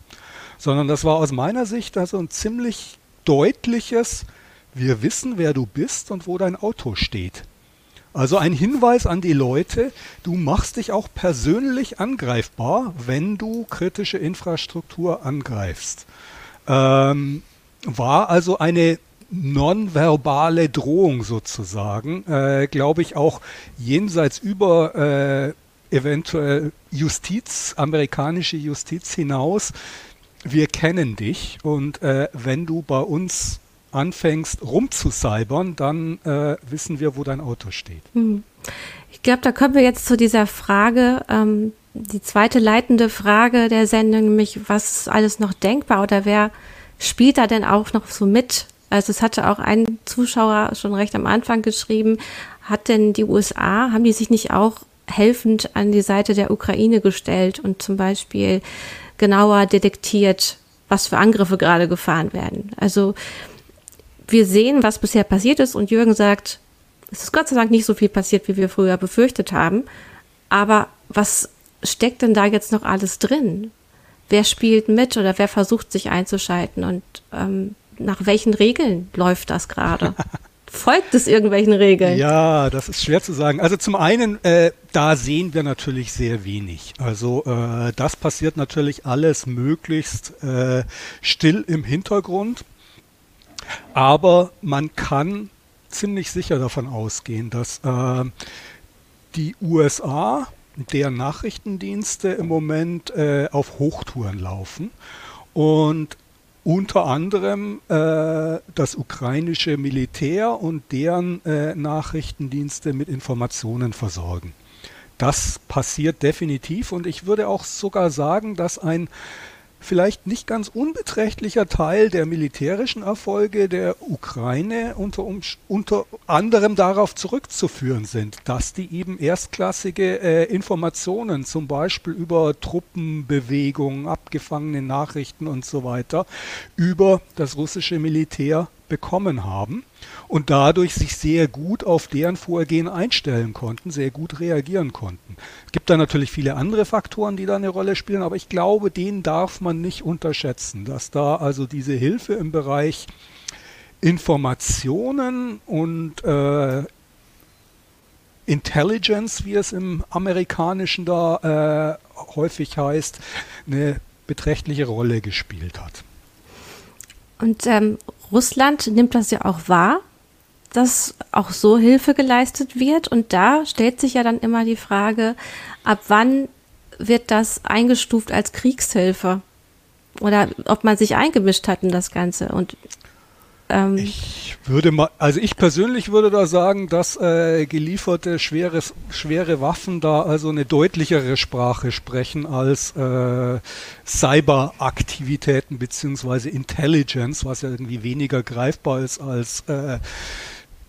C: sondern das war aus meiner Sicht also ein ziemlich deutliches, wir wissen, wer du bist und wo dein Auto steht. Also ein Hinweis an die Leute, du machst dich auch persönlich angreifbar, wenn du kritische Infrastruktur angreifst. Ähm, war also eine nonverbale Drohung sozusagen, äh, glaube ich auch jenseits über äh, eventuell Justiz, amerikanische Justiz hinaus. Wir kennen dich und äh, wenn du bei uns anfängst rumzucybern, dann äh, wissen wir, wo dein Auto steht. Hm.
A: Ich glaube, da kommen wir jetzt zu dieser Frage, ähm, die zweite leitende Frage der Sendung, nämlich was alles noch denkbar oder wer spielt da denn auch noch so mit? Also es hatte auch ein Zuschauer schon recht am Anfang geschrieben, hat denn die USA, haben die sich nicht auch helfend an die Seite der Ukraine gestellt und zum Beispiel genauer detektiert, was für Angriffe gerade gefahren werden? Also wir sehen, was bisher passiert ist und Jürgen sagt, es ist Gott sei Dank nicht so viel passiert, wie wir früher befürchtet haben. Aber was steckt denn da jetzt noch alles drin? Wer spielt mit oder wer versucht sich einzuschalten und ähm, nach welchen Regeln läuft das gerade? Folgt es irgendwelchen Regeln?
C: Ja, das ist schwer zu sagen. Also zum einen, äh, da sehen wir natürlich sehr wenig. Also äh, das passiert natürlich alles möglichst äh, still im Hintergrund. Aber man kann ziemlich sicher davon ausgehen, dass äh, die USA, deren Nachrichtendienste im Moment äh, auf Hochtouren laufen und unter anderem äh, das ukrainische Militär und deren äh, Nachrichtendienste mit Informationen versorgen. Das passiert definitiv und ich würde auch sogar sagen, dass ein vielleicht nicht ganz unbeträchtlicher Teil der militärischen Erfolge der Ukraine unter, unter anderem darauf zurückzuführen sind, dass die eben erstklassige äh, Informationen, zum Beispiel über Truppenbewegungen, abgefangene Nachrichten und so weiter, über das russische Militär bekommen haben und dadurch sich sehr gut auf deren Vorgehen einstellen konnten, sehr gut reagieren konnten. Es gibt da natürlich viele andere Faktoren, die da eine Rolle spielen, aber ich glaube, den darf man nicht unterschätzen, dass da also diese Hilfe im Bereich Informationen und äh, Intelligence, wie es im amerikanischen da äh, häufig heißt, eine beträchtliche Rolle gespielt hat.
A: Und ähm, Russland nimmt das ja auch wahr dass auch so Hilfe geleistet wird. Und da stellt sich ja dann immer die Frage, ab wann wird das eingestuft als Kriegshilfe? Oder ob man sich eingemischt hat in das Ganze. Und
C: ähm ich würde mal, also ich persönlich würde da sagen, dass äh, gelieferte schweres, schwere Waffen da also eine deutlichere Sprache sprechen als äh, Cyberaktivitäten beziehungsweise Intelligence, was ja irgendwie weniger greifbar ist als äh,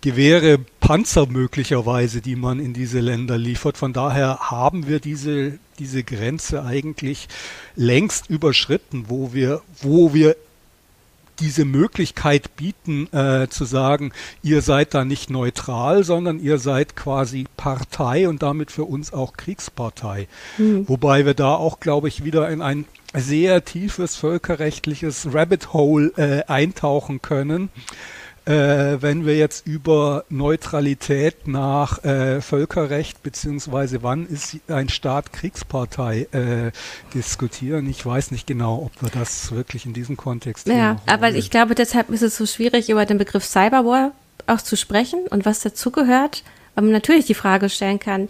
C: Gewehre, Panzer möglicherweise, die man in diese Länder liefert. Von daher haben wir diese, diese Grenze eigentlich längst überschritten, wo wir, wo wir diese Möglichkeit bieten, äh, zu sagen, ihr seid da nicht neutral, sondern ihr seid quasi Partei und damit für uns auch Kriegspartei. Mhm. Wobei wir da auch, glaube ich, wieder in ein sehr tiefes völkerrechtliches Rabbit Hole äh, eintauchen können äh, wenn wir jetzt über Neutralität nach äh, Völkerrecht beziehungsweise wann ist ein Staat Kriegspartei äh, diskutieren. Ich weiß nicht genau, ob wir das wirklich in diesem Kontext.
A: Ja, aber ich glaube, deshalb ist es so schwierig, über den Begriff Cyberwar auch zu sprechen und was dazugehört, weil man natürlich die Frage stellen kann,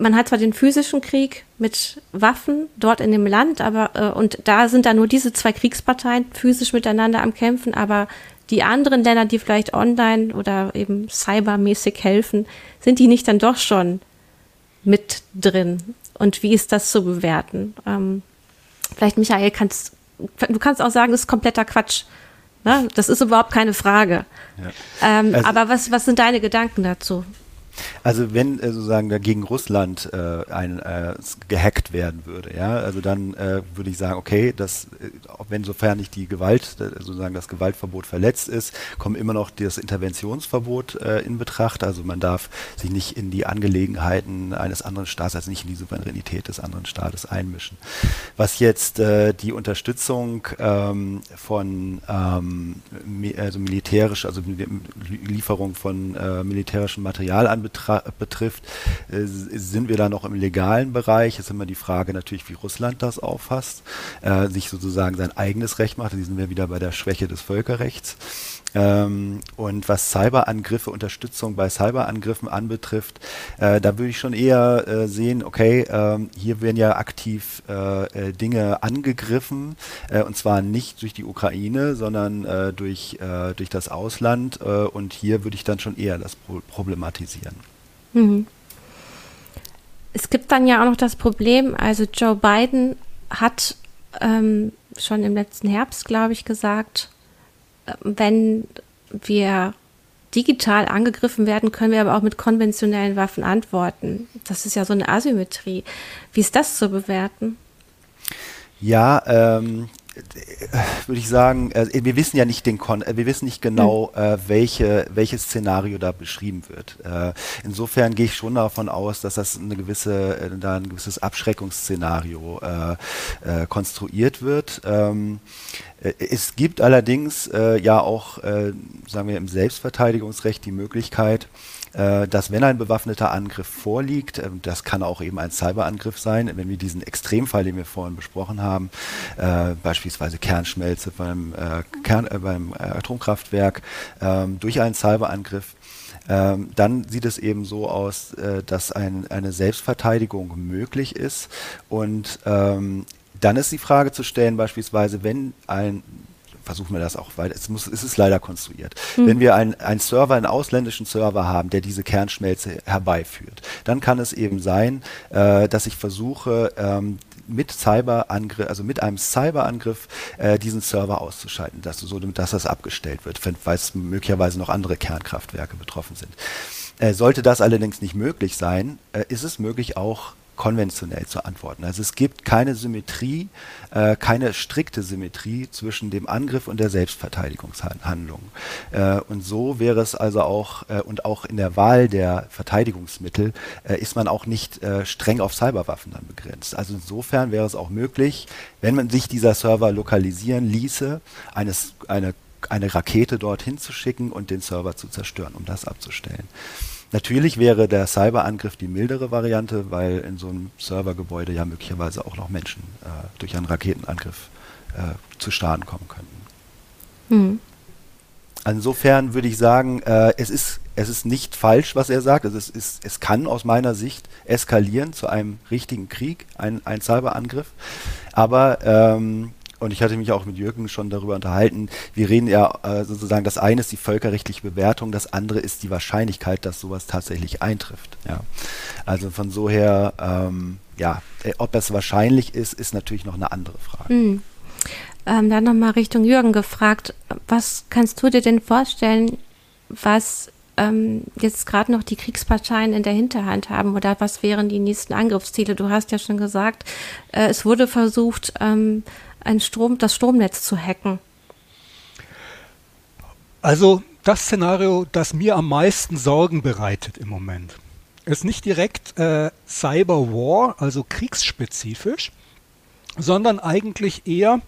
A: man hat zwar den physischen Krieg mit Waffen dort in dem Land, aber äh, und da sind da nur diese zwei Kriegsparteien physisch miteinander am Kämpfen, aber die anderen Länder, die vielleicht online oder eben cybermäßig helfen, sind die nicht dann doch schon mit drin? Und wie ist das zu bewerten? Ähm, vielleicht, Michael, kannst du kannst auch sagen, das ist kompletter Quatsch. Ne? Das ist überhaupt keine Frage. Ja. Ähm, also, aber was, was sind deine Gedanken dazu?
D: Also wenn äh, sozusagen dagegen Russland äh, ein, äh, gehackt werden würde, ja, also dann äh, würde ich sagen, okay, das, äh, wenn sofern nicht die Gewalt, äh, sozusagen das Gewaltverbot verletzt ist, kommt immer noch das Interventionsverbot in Betracht. Also man darf sich nicht in die Angelegenheiten eines anderen Staates, also nicht in die Souveränität des anderen Staates einmischen. Was jetzt die Unterstützung ähm, von ähm, also militärisch, also Lieferung von militärischem Material anbetrifft, betrifft, äh, sind wir da noch im legalen Bereich. Es ist immer die Frage natürlich, wie Russland das auffasst, äh, sich sozusagen sein eigenes Recht macht. Da sind wir wieder bei der Schwäche des Völkerrechts. Ähm, und was Cyberangriffe, Unterstützung bei Cyberangriffen anbetrifft, äh, da würde ich schon eher äh, sehen, okay, ähm, hier werden ja aktiv äh, äh Dinge angegriffen, äh, und zwar nicht durch die Ukraine, sondern äh, durch, durch das Ausland. und hier würde ich dann schon eher das pro problematisieren. Mhm.
A: Es gibt dann ja auch noch das Problem, also Joe Biden hat ähm, schon im letzten Herbst, glaube ich, gesagt, wenn wir digital angegriffen werden, können wir aber auch mit konventionellen Waffen antworten. Das ist ja so eine Asymmetrie. Wie ist das zu bewerten?
D: Ja, ähm, würde ich sagen, äh, wir wissen ja nicht den Kon äh, wir wissen nicht genau, mhm. äh, welche, welches Szenario da beschrieben wird. Äh, insofern gehe ich schon davon aus, dass das eine gewisse, äh, da ein gewisses Abschreckungsszenario äh, konstruiert wird. Ähm, es gibt allerdings ja auch, sagen wir, im Selbstverteidigungsrecht die Möglichkeit, äh, dass wenn ein bewaffneter Angriff vorliegt, äh, das kann auch eben ein Cyberangriff sein, wenn wir diesen Extremfall, den wir vorhin besprochen haben, äh, beispielsweise Kernschmelze beim, Kern, beim Atomkraftwerk, ähm, durch einen Cyberangriff, ähm, dann sieht es eben so aus, äh, dass ein, eine Selbstverteidigung möglich ist. Und ähm, dann ist die Frage zu stellen, beispielsweise, wenn ein versuchen wir das auch weiter. Es, muss, es ist leider konstruiert. Mhm. Wenn wir einen Server, einen ausländischen Server haben, der diese Kernschmelze herbeiführt, dann kann es eben sein, äh, dass ich versuche, ähm, mit Cyberangriff, also mit einem Cyberangriff äh, diesen Server auszuschalten, dass, so, dass das abgestellt wird, weil es möglicherweise noch andere Kernkraftwerke betroffen sind. Äh, sollte das allerdings nicht möglich sein, äh, ist es möglich auch konventionell zu antworten. Also es gibt keine Symmetrie, äh, keine strikte Symmetrie zwischen dem Angriff und der Selbstverteidigungshandlung. Äh, und so wäre es also auch, äh, und auch in der Wahl der Verteidigungsmittel äh, ist man auch nicht äh, streng auf Cyberwaffen dann begrenzt. Also insofern wäre es auch möglich, wenn man sich dieser Server lokalisieren ließe, eines, eine eine Rakete dorthin zu schicken und den Server zu zerstören, um das abzustellen. Natürlich wäre der Cyberangriff die mildere Variante, weil in so einem Servergebäude ja möglicherweise auch noch Menschen äh, durch einen Raketenangriff äh, zu Schaden kommen könnten. Hm. Insofern würde ich sagen, äh, es, ist, es ist nicht falsch, was er sagt. Also es, ist, es kann aus meiner Sicht eskalieren zu einem richtigen Krieg, ein, ein Cyberangriff. Aber ähm, und ich hatte mich auch mit Jürgen schon darüber unterhalten. Wir reden ja äh, sozusagen, das eine ist die völkerrechtliche Bewertung, das andere ist die Wahrscheinlichkeit, dass sowas tatsächlich eintrifft. Ja. Also von so her, ähm, ja, äh, ob es wahrscheinlich ist, ist natürlich noch eine andere Frage. Mhm.
A: Ähm, dann nochmal Richtung Jürgen gefragt, was kannst du dir denn vorstellen, was ähm, jetzt gerade noch die Kriegsparteien in der Hinterhand haben oder was wären die nächsten Angriffsziele? Du hast ja schon gesagt, äh, es wurde versucht, ähm, ein Strom, das Stromnetz zu hacken?
C: Also das Szenario, das mir am meisten Sorgen bereitet im Moment, ist nicht direkt äh, Cyber War, also kriegsspezifisch, sondern eigentlich eher,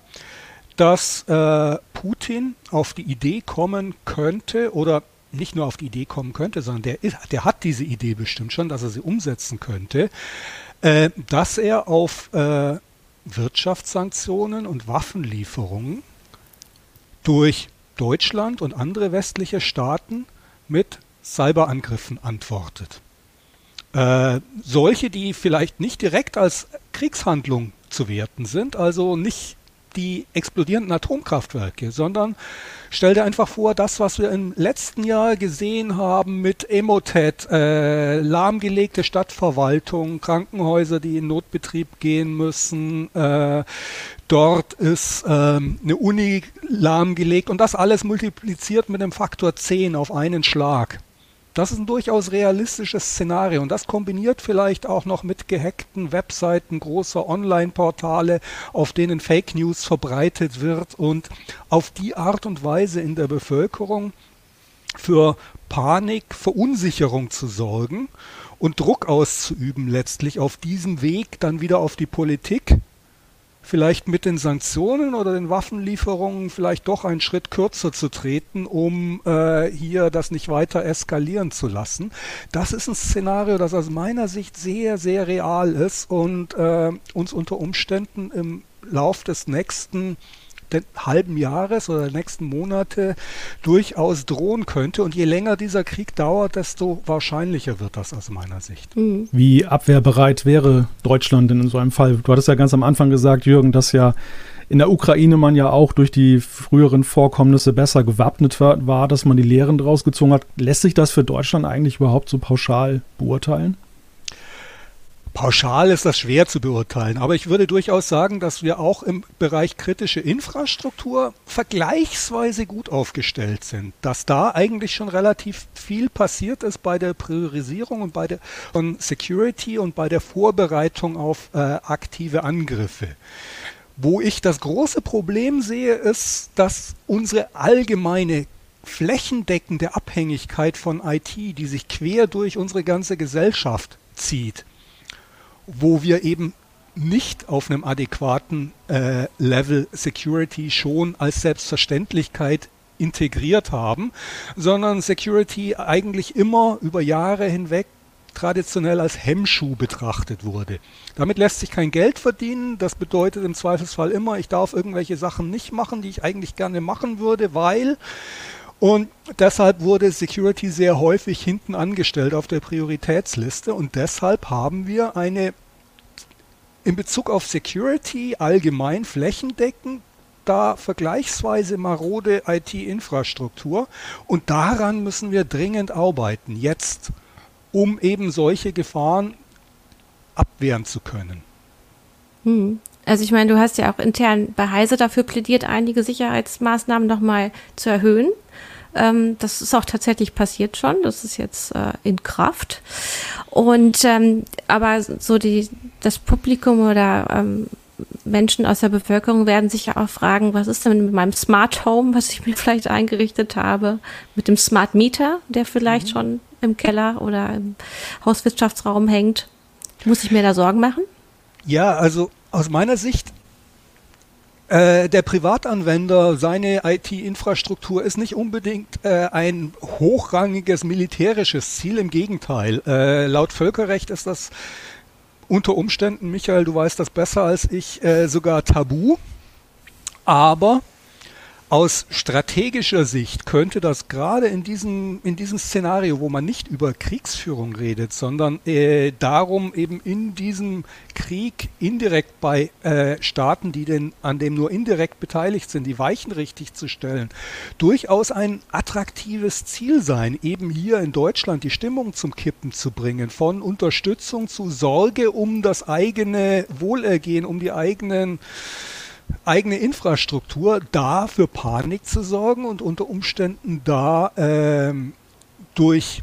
C: dass äh, Putin auf die Idee kommen könnte oder nicht nur auf die Idee kommen könnte, sondern der, der hat diese Idee bestimmt schon, dass er sie umsetzen könnte, äh, dass er auf äh, Wirtschaftssanktionen und Waffenlieferungen durch Deutschland und andere westliche Staaten mit Cyberangriffen antwortet. Äh, solche, die vielleicht nicht direkt als Kriegshandlung zu werten sind, also nicht die explodierenden Atomkraftwerke, sondern stell dir einfach vor, das, was wir im letzten Jahr gesehen haben mit Emotet, äh, lahmgelegte Stadtverwaltung, Krankenhäuser, die in Notbetrieb gehen müssen, äh, dort ist ähm, eine Uni lahmgelegt und das alles multipliziert mit einem Faktor 10 auf einen Schlag. Das ist ein durchaus realistisches Szenario. Und das kombiniert vielleicht auch noch mit gehackten Webseiten großer Online-Portale, auf denen Fake News verbreitet wird und auf die Art und Weise in der Bevölkerung für Panik, Verunsicherung zu sorgen und Druck auszuüben letztlich auf diesem Weg dann wieder auf die Politik vielleicht mit den Sanktionen oder den Waffenlieferungen vielleicht doch einen Schritt kürzer zu treten, um äh, hier das nicht weiter eskalieren zu lassen. Das ist ein Szenario, das aus meiner Sicht sehr, sehr real ist und äh, uns unter Umständen im Lauf des nächsten halben Jahres oder der nächsten Monate durchaus drohen könnte. Und je länger dieser Krieg dauert, desto wahrscheinlicher wird das aus meiner Sicht.
E: Mhm. Wie abwehrbereit wäre Deutschland denn in so einem Fall? Du hattest ja ganz am Anfang gesagt, Jürgen, dass ja in der Ukraine man ja auch durch die früheren Vorkommnisse besser gewappnet war, dass man die Lehren daraus gezogen hat. Lässt sich das für Deutschland eigentlich überhaupt so pauschal beurteilen?
C: Pauschal ist das schwer zu beurteilen, aber ich würde durchaus sagen, dass wir auch im Bereich kritische Infrastruktur vergleichsweise gut aufgestellt sind. Dass da eigentlich schon relativ viel passiert ist bei der Priorisierung und bei der von Security und bei der Vorbereitung auf äh, aktive Angriffe. Wo ich das große Problem sehe, ist, dass unsere allgemeine flächendeckende Abhängigkeit von IT, die sich quer durch unsere ganze Gesellschaft zieht, wo wir eben nicht auf einem adäquaten äh, Level Security schon als Selbstverständlichkeit integriert haben, sondern Security eigentlich immer über Jahre hinweg traditionell als Hemmschuh betrachtet wurde. Damit lässt sich kein Geld verdienen. Das bedeutet im Zweifelsfall immer, ich darf irgendwelche Sachen nicht machen, die ich eigentlich gerne machen würde, weil und deshalb wurde Security sehr häufig hinten angestellt auf der Prioritätsliste und deshalb haben wir eine in Bezug auf Security allgemein flächendeckend da vergleichsweise marode IT-Infrastruktur und daran müssen wir dringend arbeiten jetzt, um eben solche Gefahren abwehren zu können.
A: Hm. Also ich meine, du hast ja auch intern bei Heise dafür plädiert, einige Sicherheitsmaßnahmen nochmal zu erhöhen. Ähm, das ist auch tatsächlich passiert schon. Das ist jetzt äh, in Kraft. Und ähm, aber so die das Publikum oder ähm, Menschen aus der Bevölkerung werden sich ja auch fragen, was ist denn mit meinem Smart Home, was ich mir vielleicht eingerichtet habe, mit dem Smart Meter, der vielleicht mhm. schon im Keller oder im Hauswirtschaftsraum hängt. Muss ich mir da Sorgen machen?
C: Ja, also aus meiner Sicht äh, der Privatanwender, seine IT-Infrastruktur ist nicht unbedingt äh, ein hochrangiges militärisches Ziel, im Gegenteil. Äh, laut Völkerrecht ist das unter Umständen, Michael, du weißt das besser als ich, äh, sogar tabu. Aber aus strategischer Sicht könnte das gerade in diesem, in diesem Szenario, wo man nicht über Kriegsführung redet, sondern äh, darum, eben in diesem Krieg indirekt bei äh, Staaten, die denn an dem nur indirekt beteiligt sind, die Weichen richtig zu stellen, durchaus ein attraktives Ziel sein, eben hier in Deutschland die Stimmung zum Kippen zu bringen, von Unterstützung zu Sorge um das eigene Wohlergehen, um die eigenen eigene Infrastruktur da für Panik zu sorgen und unter Umständen da ähm, durch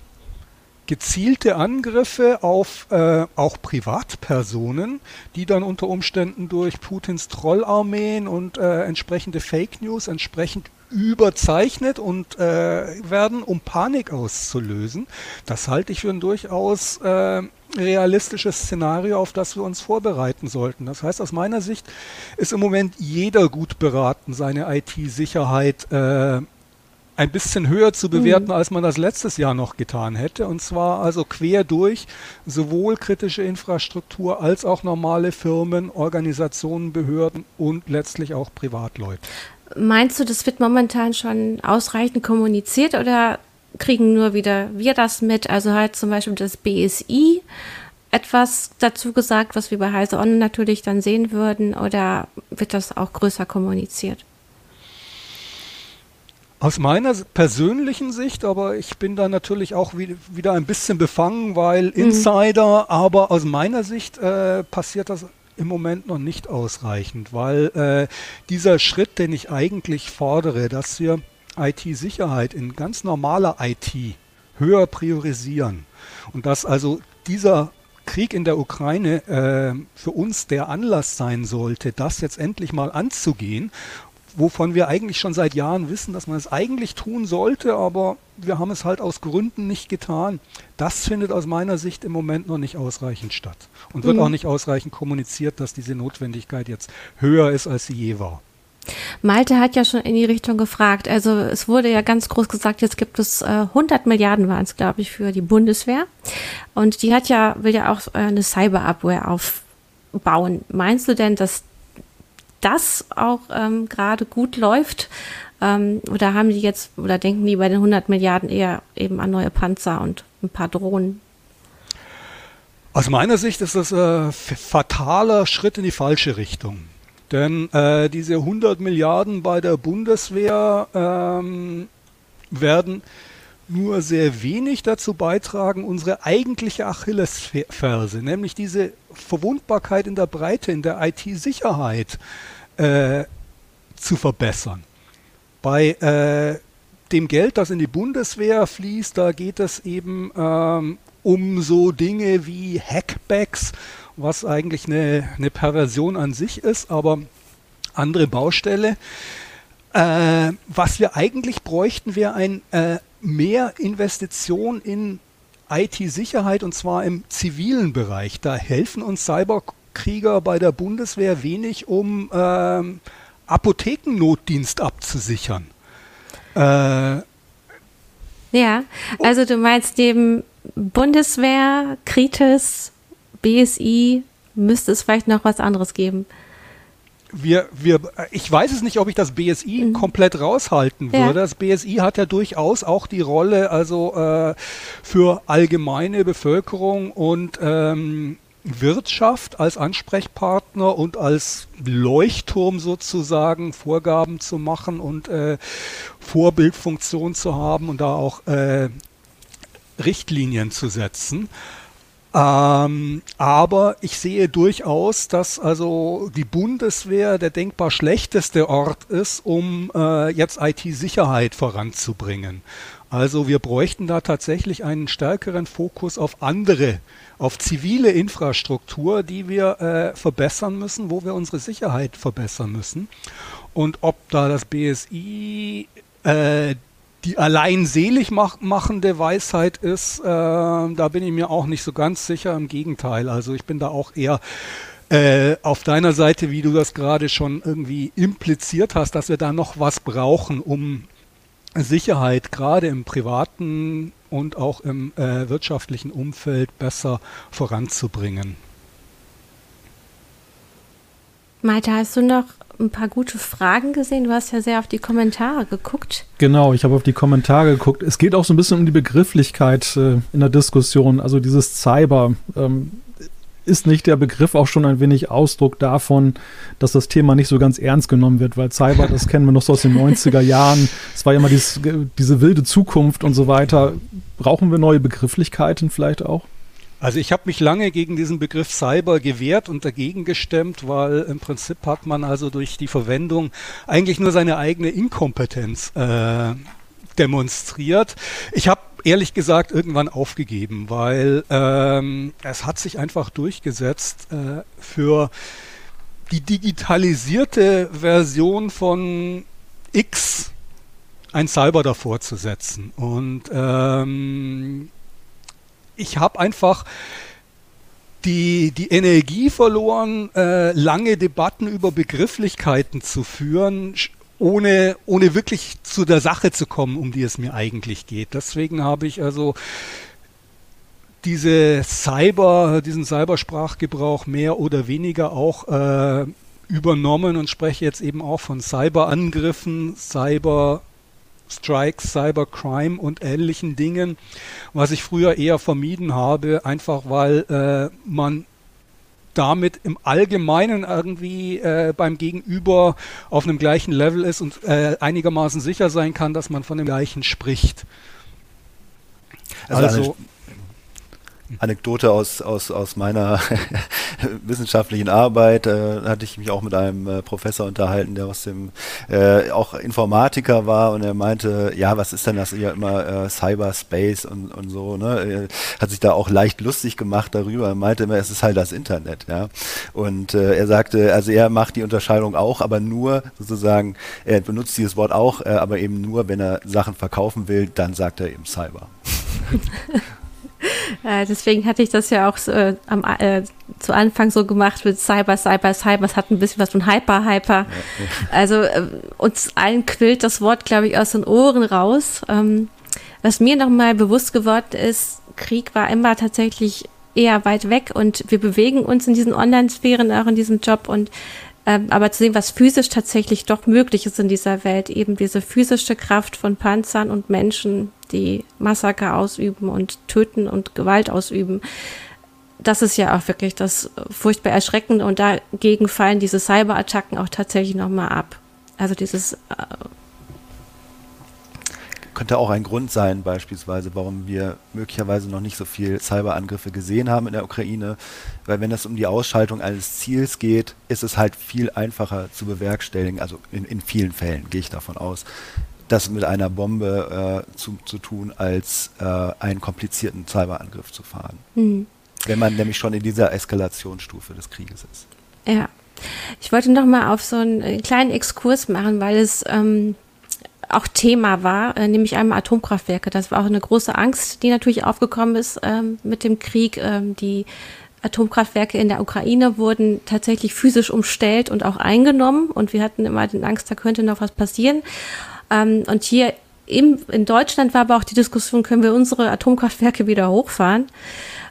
C: gezielte Angriffe auf äh, auch Privatpersonen, die dann unter Umständen durch Putins Trollarmeen und äh, entsprechende Fake News entsprechend überzeichnet und äh, werden, um Panik auszulösen. Das halte ich für ein durchaus äh, realistisches Szenario, auf das wir uns vorbereiten sollten. Das heißt, aus meiner Sicht ist im Moment jeder gut beraten, seine IT-Sicherheit äh, ein bisschen höher zu bewerten, mhm. als man das letztes Jahr noch getan hätte. Und zwar also quer durch sowohl kritische Infrastruktur als auch normale Firmen, Organisationen, Behörden und letztlich auch Privatleute.
A: Meinst du, das wird momentan schon ausreichend kommuniziert oder kriegen nur wieder wir das mit. Also halt zum Beispiel das BSI etwas dazu gesagt, was wir bei Heise On natürlich dann sehen würden, oder wird das auch größer kommuniziert?
C: Aus meiner persönlichen Sicht, aber ich bin da natürlich auch wieder ein bisschen befangen, weil mhm. Insider, mhm. aber aus meiner Sicht äh, passiert das im Moment noch nicht ausreichend, weil äh, dieser Schritt, den ich eigentlich fordere, dass wir IT-Sicherheit in ganz normaler IT höher priorisieren und dass also dieser Krieg in der Ukraine äh, für uns der Anlass sein sollte, das jetzt endlich mal anzugehen, wovon wir eigentlich schon seit Jahren wissen, dass man es eigentlich tun sollte, aber wir haben es halt aus Gründen nicht getan. Das findet aus meiner Sicht im Moment noch nicht ausreichend statt und wird mhm. auch nicht ausreichend kommuniziert, dass diese Notwendigkeit jetzt höher ist, als sie je war.
A: Malte hat ja schon in die Richtung gefragt. Also es wurde ja ganz groß gesagt, jetzt gibt es äh, 100 Milliarden waren es, glaube ich, für die Bundeswehr. Und die hat ja, will ja auch äh, eine Cyber-Abwehr aufbauen. Meinst du denn, dass das auch ähm, gerade gut läuft? Ähm, oder haben die jetzt, oder denken die bei den 100 Milliarden eher eben an neue Panzer und ein paar Drohnen?
C: Aus meiner Sicht ist das ein fataler Schritt in die falsche Richtung. Denn äh, diese 100 Milliarden bei der Bundeswehr ähm, werden nur sehr wenig dazu beitragen, unsere eigentliche Achillesferse, nämlich diese Verwundbarkeit in der Breite, in der IT-Sicherheit äh, zu verbessern. Bei äh, dem Geld, das in die Bundeswehr fließt, da geht es eben ähm, um so Dinge wie Hackbacks, was eigentlich eine, eine Perversion an sich ist, aber andere Baustelle. Äh, was wir eigentlich bräuchten, wäre ein äh, mehr Investition in IT-Sicherheit und zwar im zivilen Bereich. Da helfen uns Cyberkrieger bei der Bundeswehr wenig, um ähm, Apothekennotdienst abzusichern.
A: Äh, ja, also du meinst neben Bundeswehr, Kritis, BSI, müsste es vielleicht noch was anderes geben?
C: wir, wir, ich weiß es nicht, ob ich das BSI mhm. komplett raushalten würde. Ja. Das BSI hat ja durchaus auch die Rolle, also äh, für allgemeine Bevölkerung und ähm, Wirtschaft als Ansprechpartner und als Leuchtturm sozusagen Vorgaben zu machen und äh, Vorbildfunktion zu haben und da auch äh, Richtlinien zu setzen. Ähm, aber ich sehe durchaus, dass also die Bundeswehr der denkbar schlechteste Ort ist, um äh, jetzt IT-Sicherheit voranzubringen. Also wir bräuchten da tatsächlich einen stärkeren Fokus auf andere, auf zivile Infrastruktur, die wir äh, verbessern müssen, wo wir unsere Sicherheit verbessern müssen. Und ob da das BSI äh, die allein selig mach machende Weisheit ist, äh, da bin ich mir auch nicht so ganz sicher. Im Gegenteil, also ich bin da auch eher äh, auf deiner Seite, wie du das gerade schon irgendwie impliziert hast, dass wir da noch was brauchen, um Sicherheit gerade im privaten und auch im äh, wirtschaftlichen Umfeld besser voranzubringen.
A: Malte, hast du noch ein paar gute Fragen gesehen. Du hast ja sehr auf die Kommentare geguckt.
E: Genau, ich habe auf die Kommentare geguckt. Es geht auch so ein bisschen um die Begrifflichkeit äh, in der Diskussion. Also dieses Cyber. Ähm, ist nicht der Begriff auch schon ein wenig Ausdruck davon, dass das Thema nicht so ganz ernst genommen wird, weil Cyber, das kennen wir noch so aus den 90er Jahren, es war ja immer dieses, diese wilde Zukunft und so weiter. Brauchen wir neue Begrifflichkeiten vielleicht auch?
C: Also ich habe mich lange gegen diesen Begriff Cyber gewehrt und dagegen gestemmt, weil im Prinzip hat man also durch die Verwendung eigentlich nur seine eigene Inkompetenz äh, demonstriert. Ich habe ehrlich gesagt irgendwann aufgegeben, weil ähm, es hat sich einfach durchgesetzt äh, für die digitalisierte Version von X ein Cyber davor zu setzen. Und ähm, ich habe einfach die, die Energie verloren, äh, lange Debatten über Begrifflichkeiten zu führen, ohne, ohne wirklich zu der Sache zu kommen, um die es mir eigentlich geht. Deswegen habe ich also diese Cyber, diesen Cybersprachgebrauch mehr oder weniger auch äh, übernommen und spreche jetzt eben auch von Cyberangriffen, Cyber Strikes, Cybercrime und ähnlichen Dingen, was ich früher eher vermieden habe, einfach weil äh, man damit im Allgemeinen irgendwie äh, beim Gegenüber auf einem gleichen Level ist und äh, einigermaßen sicher sein kann, dass man von dem gleichen spricht.
D: Also, also Anekdote aus, aus, aus meiner wissenschaftlichen Arbeit äh, hatte ich mich auch mit einem äh, Professor unterhalten, der aus dem äh, auch Informatiker war und er meinte, ja, was ist denn das hier immer äh, Cyberspace und, und so, ne? Er hat sich da auch leicht lustig gemacht darüber. Er meinte immer, es ist halt das Internet, ja. Und äh, er sagte, also er macht die Unterscheidung auch, aber nur sozusagen, er benutzt dieses Wort auch, äh, aber eben nur, wenn er Sachen verkaufen will, dann sagt er eben Cyber.
A: Äh, deswegen hatte ich das ja auch äh, am, äh, zu Anfang so gemacht mit Cyber, Cyber, Cyber. Es hat ein bisschen was von Hyper, Hyper. Also äh, uns allen quillt das Wort, glaube ich, aus den Ohren raus. Ähm, was mir nochmal bewusst geworden ist, Krieg war immer tatsächlich eher weit weg und wir bewegen uns in diesen Online-Sphären auch in diesem Job und ähm, aber zu sehen, was physisch tatsächlich doch möglich ist in dieser Welt, eben diese physische Kraft von Panzern und Menschen, die Massaker ausüben und töten und Gewalt ausüben. Das ist ja auch wirklich das furchtbar Erschreckende und dagegen fallen diese Cyberattacken auch tatsächlich nochmal ab. Also dieses äh,
D: könnte auch ein Grund sein, beispielsweise, warum wir möglicherweise noch nicht so viel Cyberangriffe gesehen haben in der Ukraine. Weil wenn es um die Ausschaltung eines Ziels geht, ist es halt viel einfacher zu bewerkstelligen, also in, in vielen Fällen gehe ich davon aus, das mit einer Bombe äh, zu, zu tun, als äh, einen komplizierten Cyberangriff zu fahren. Mhm. Wenn man nämlich schon in dieser Eskalationsstufe des Krieges ist.
A: Ja. Ich wollte noch mal auf so einen kleinen Exkurs machen, weil es ähm, auch Thema war, äh, nämlich einmal Atomkraftwerke. Das war auch eine große Angst, die natürlich aufgekommen ist ähm, mit dem Krieg. Ähm, die Atomkraftwerke in der Ukraine wurden tatsächlich physisch umstellt und auch eingenommen. Und wir hatten immer den Angst, da könnte noch was passieren. Ähm, und hier im, in Deutschland war aber auch die Diskussion, können wir unsere Atomkraftwerke wieder hochfahren?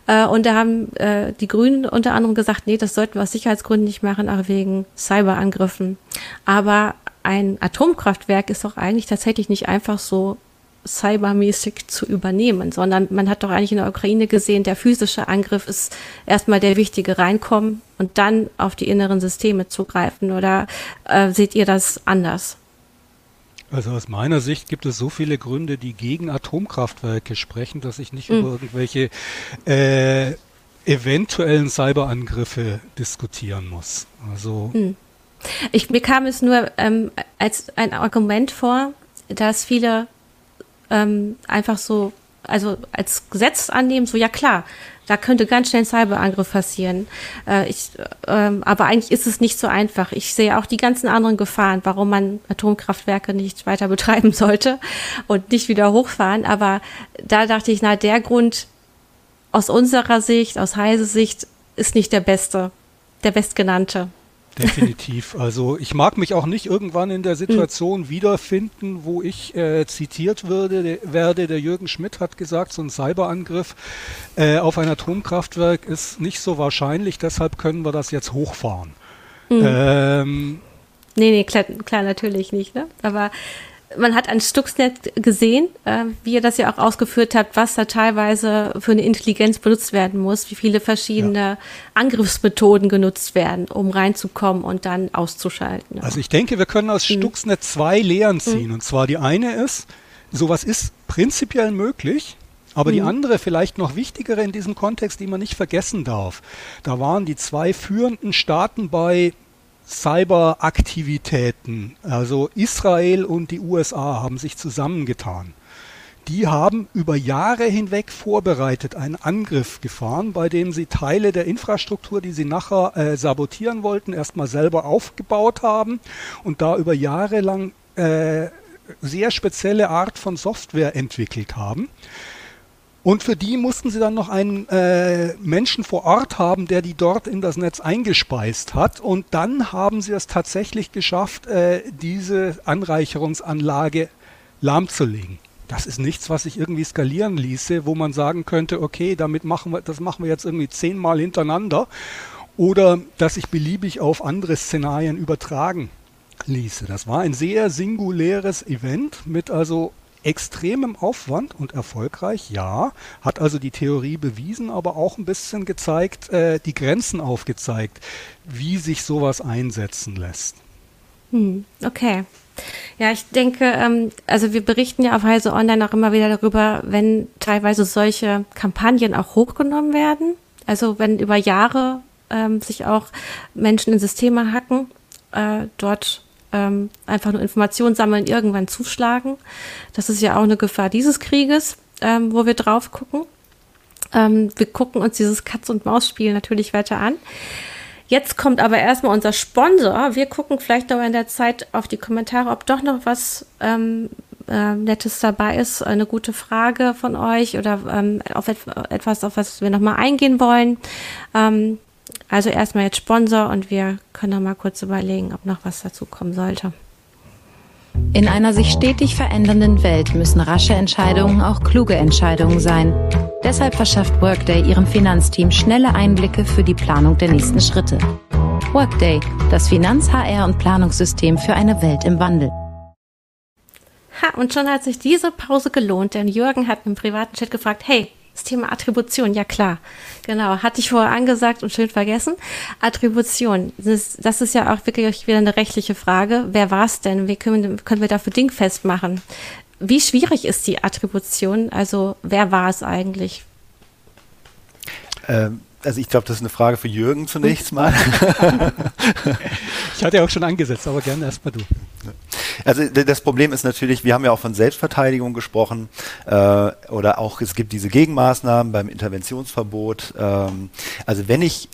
A: Äh, und da haben äh, die Grünen unter anderem gesagt, nee, das sollten wir aus Sicherheitsgründen nicht machen, auch wegen Cyberangriffen. Aber ein Atomkraftwerk ist doch eigentlich tatsächlich nicht einfach so cybermäßig zu übernehmen, sondern man hat doch eigentlich in der Ukraine gesehen, der physische Angriff ist erstmal der wichtige reinkommen und dann auf die inneren Systeme zugreifen. Oder äh, seht ihr das anders?
C: Also aus meiner Sicht gibt es so viele Gründe, die gegen Atomkraftwerke sprechen, dass ich nicht mhm. über irgendwelche äh, eventuellen Cyberangriffe diskutieren muss. Also mhm.
A: Ich, mir kam es nur ähm, als ein Argument vor, dass viele ähm, einfach so, also als Gesetz annehmen, so ja klar, da könnte ganz schnell ein Cyberangriff passieren. Äh, ich, ähm, aber eigentlich ist es nicht so einfach. Ich sehe auch die ganzen anderen Gefahren, warum man Atomkraftwerke nicht weiter betreiben sollte und nicht wieder hochfahren. Aber da dachte ich, na, der Grund aus unserer Sicht, aus Heise Sicht, ist nicht der beste, der bestgenannte.
C: Definitiv. Also ich mag mich auch nicht irgendwann in der Situation mhm. wiederfinden, wo ich äh, zitiert würde, de, werde. Der Jürgen Schmidt hat gesagt, so ein Cyberangriff äh, auf ein Atomkraftwerk ist nicht so wahrscheinlich, deshalb können wir das jetzt hochfahren. Mhm.
A: Ähm, nee, nee, klar, klar, natürlich nicht. Ne? Aber man hat an Stuxnet gesehen, äh, wie ihr das ja auch ausgeführt habt, was da teilweise für eine Intelligenz benutzt werden muss, wie viele verschiedene ja. Angriffsmethoden genutzt werden, um reinzukommen und dann auszuschalten.
C: Also ich denke, wir können aus mhm. Stuxnet zwei Lehren mhm. ziehen. Mhm. Und zwar die eine ist, sowas ist prinzipiell möglich. Aber mhm. die andere, vielleicht noch wichtigere in diesem Kontext, die man nicht vergessen darf, da waren die zwei führenden Staaten bei Cyberaktivitäten. Also Israel und die USA haben sich zusammengetan. Die haben über Jahre hinweg vorbereitet einen Angriff gefahren, bei dem sie Teile der Infrastruktur, die sie nachher äh, sabotieren wollten, erstmal selber aufgebaut haben und da über Jahre lang äh, sehr spezielle Art von Software entwickelt haben. Und für die mussten sie dann noch einen äh, Menschen vor Ort haben, der die dort in das Netz eingespeist hat. Und dann haben sie es tatsächlich geschafft, äh, diese Anreicherungsanlage lahmzulegen. Das ist nichts, was sich irgendwie skalieren ließe, wo man sagen könnte, okay, damit machen wir, das machen wir jetzt irgendwie zehnmal hintereinander. Oder dass sich beliebig auf andere Szenarien übertragen ließe. Das war ein sehr singuläres Event mit also extremem Aufwand und erfolgreich, ja, hat also die Theorie bewiesen, aber auch ein bisschen gezeigt, äh, die Grenzen aufgezeigt, wie sich sowas einsetzen lässt.
A: Hm, okay. Ja, ich denke, ähm, also wir berichten ja auf Heise Online auch immer wieder darüber, wenn teilweise solche Kampagnen auch hochgenommen werden. Also wenn über Jahre ähm, sich auch Menschen in Systeme hacken, äh, dort ähm, einfach nur Informationen sammeln, irgendwann zuschlagen. Das ist ja auch eine Gefahr dieses Krieges, ähm, wo wir drauf gucken. Ähm, wir gucken uns dieses Katz- und Maus-Spiel natürlich weiter an. Jetzt kommt aber erstmal unser Sponsor. Wir gucken vielleicht aber in der Zeit auf die Kommentare, ob doch noch was ähm, äh, Nettes dabei ist. Eine gute Frage von euch oder ähm, auf et etwas, auf was wir nochmal eingehen wollen. Ähm, also erstmal jetzt Sponsor und wir können noch mal kurz überlegen, ob noch was dazu kommen sollte.
B: In einer sich stetig verändernden Welt müssen rasche Entscheidungen auch kluge Entscheidungen sein. Deshalb verschafft Workday ihrem Finanzteam schnelle Einblicke für die Planung der nächsten Schritte. Workday, das Finanz-, HR- und Planungssystem für eine Welt im Wandel.
A: Ha, und schon hat sich diese Pause gelohnt, denn Jürgen hat im privaten Chat gefragt, hey, das Thema Attribution, ja klar. Genau, hatte ich vorher angesagt und schön vergessen. Attribution, das, das ist ja auch wirklich wieder eine rechtliche Frage. Wer war es denn? Wie können, können wir dafür Ding festmachen? Wie schwierig ist die Attribution? Also wer war es eigentlich?
D: Ähm, also ich glaube, das ist eine Frage für Jürgen zunächst mal.
C: ich hatte ja auch schon angesetzt, aber gerne erstmal du.
D: Also das Problem ist natürlich, wir haben ja auch von Selbstverteidigung gesprochen äh, oder auch es gibt diese Gegenmaßnahmen beim Interventionsverbot. Ähm, also wenn ich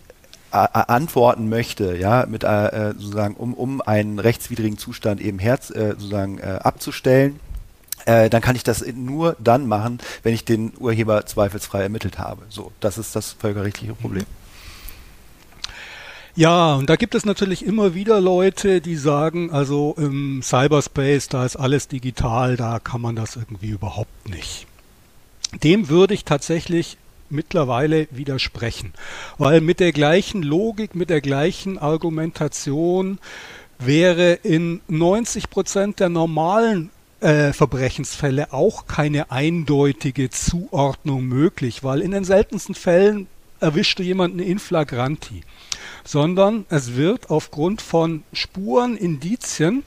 D: antworten möchte, ja, mit äh, sozusagen, um, um einen rechtswidrigen Zustand eben herz, äh, sozusagen äh, abzustellen, äh, dann kann ich das nur dann machen, wenn ich den Urheber zweifelsfrei ermittelt habe. So, das ist das völkerrechtliche Problem. Mhm.
C: Ja, und da gibt es natürlich immer wieder Leute, die sagen, also im Cyberspace, da ist alles digital, da kann man das irgendwie überhaupt nicht. Dem würde ich tatsächlich mittlerweile widersprechen, weil mit der gleichen Logik, mit der gleichen Argumentation wäre in 90 Prozent der normalen äh, Verbrechensfälle auch keine eindeutige Zuordnung möglich, weil in den seltensten Fällen erwischte jemanden in flagranti sondern es wird aufgrund von Spuren, Indizien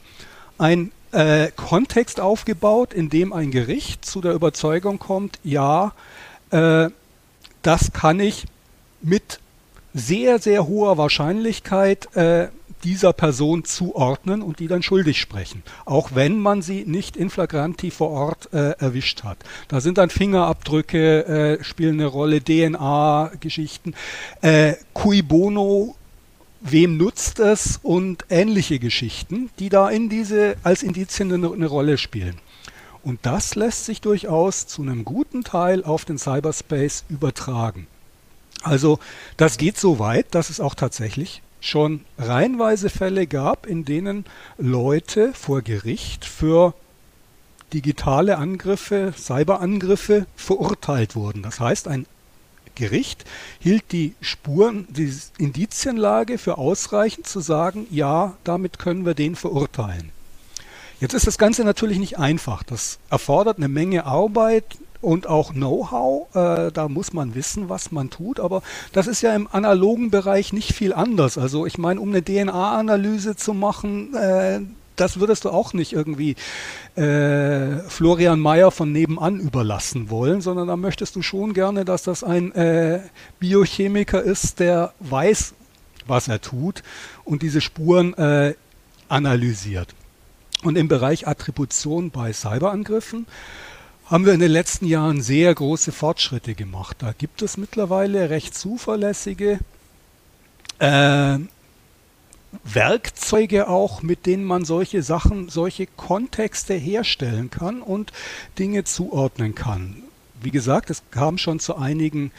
C: ein äh, Kontext aufgebaut, in dem ein Gericht zu der Überzeugung kommt, ja, äh, das kann ich mit sehr, sehr hoher Wahrscheinlichkeit äh, dieser Person zuordnen und die dann schuldig sprechen, auch wenn man sie nicht in flagranti vor Ort äh, erwischt hat. Da sind dann Fingerabdrücke, äh, spielen eine Rolle, DNA-Geschichten, äh, cui bono wem nutzt es und ähnliche Geschichten, die da in diese als Indizien eine, eine Rolle spielen. Und das lässt sich durchaus zu einem guten Teil auf den Cyberspace übertragen. Also das geht so weit, dass es auch tatsächlich schon reihenweise Fälle gab, in denen Leute vor Gericht für digitale Angriffe, Cyberangriffe verurteilt wurden. Das heißt, ein Gericht hielt die Spuren, die Indizienlage für ausreichend zu sagen, ja, damit können wir den verurteilen. Jetzt ist das Ganze natürlich nicht einfach. Das erfordert eine Menge Arbeit und auch Know-how. Äh, da muss man wissen, was man tut. Aber das ist ja im analogen Bereich nicht viel anders. Also ich meine, um eine DNA-Analyse zu machen, äh, das würdest du auch nicht irgendwie äh, Florian Mayer von nebenan überlassen wollen, sondern da möchtest du schon gerne, dass das ein äh, Biochemiker ist, der weiß, was er tut und diese Spuren äh, analysiert. Und im Bereich Attribution bei Cyberangriffen haben wir in den letzten Jahren sehr große Fortschritte gemacht. Da gibt es mittlerweile recht zuverlässige äh, Werkzeuge auch, mit denen man solche Sachen, solche Kontexte herstellen kann und Dinge zuordnen kann. Wie gesagt, es kam schon zu einigen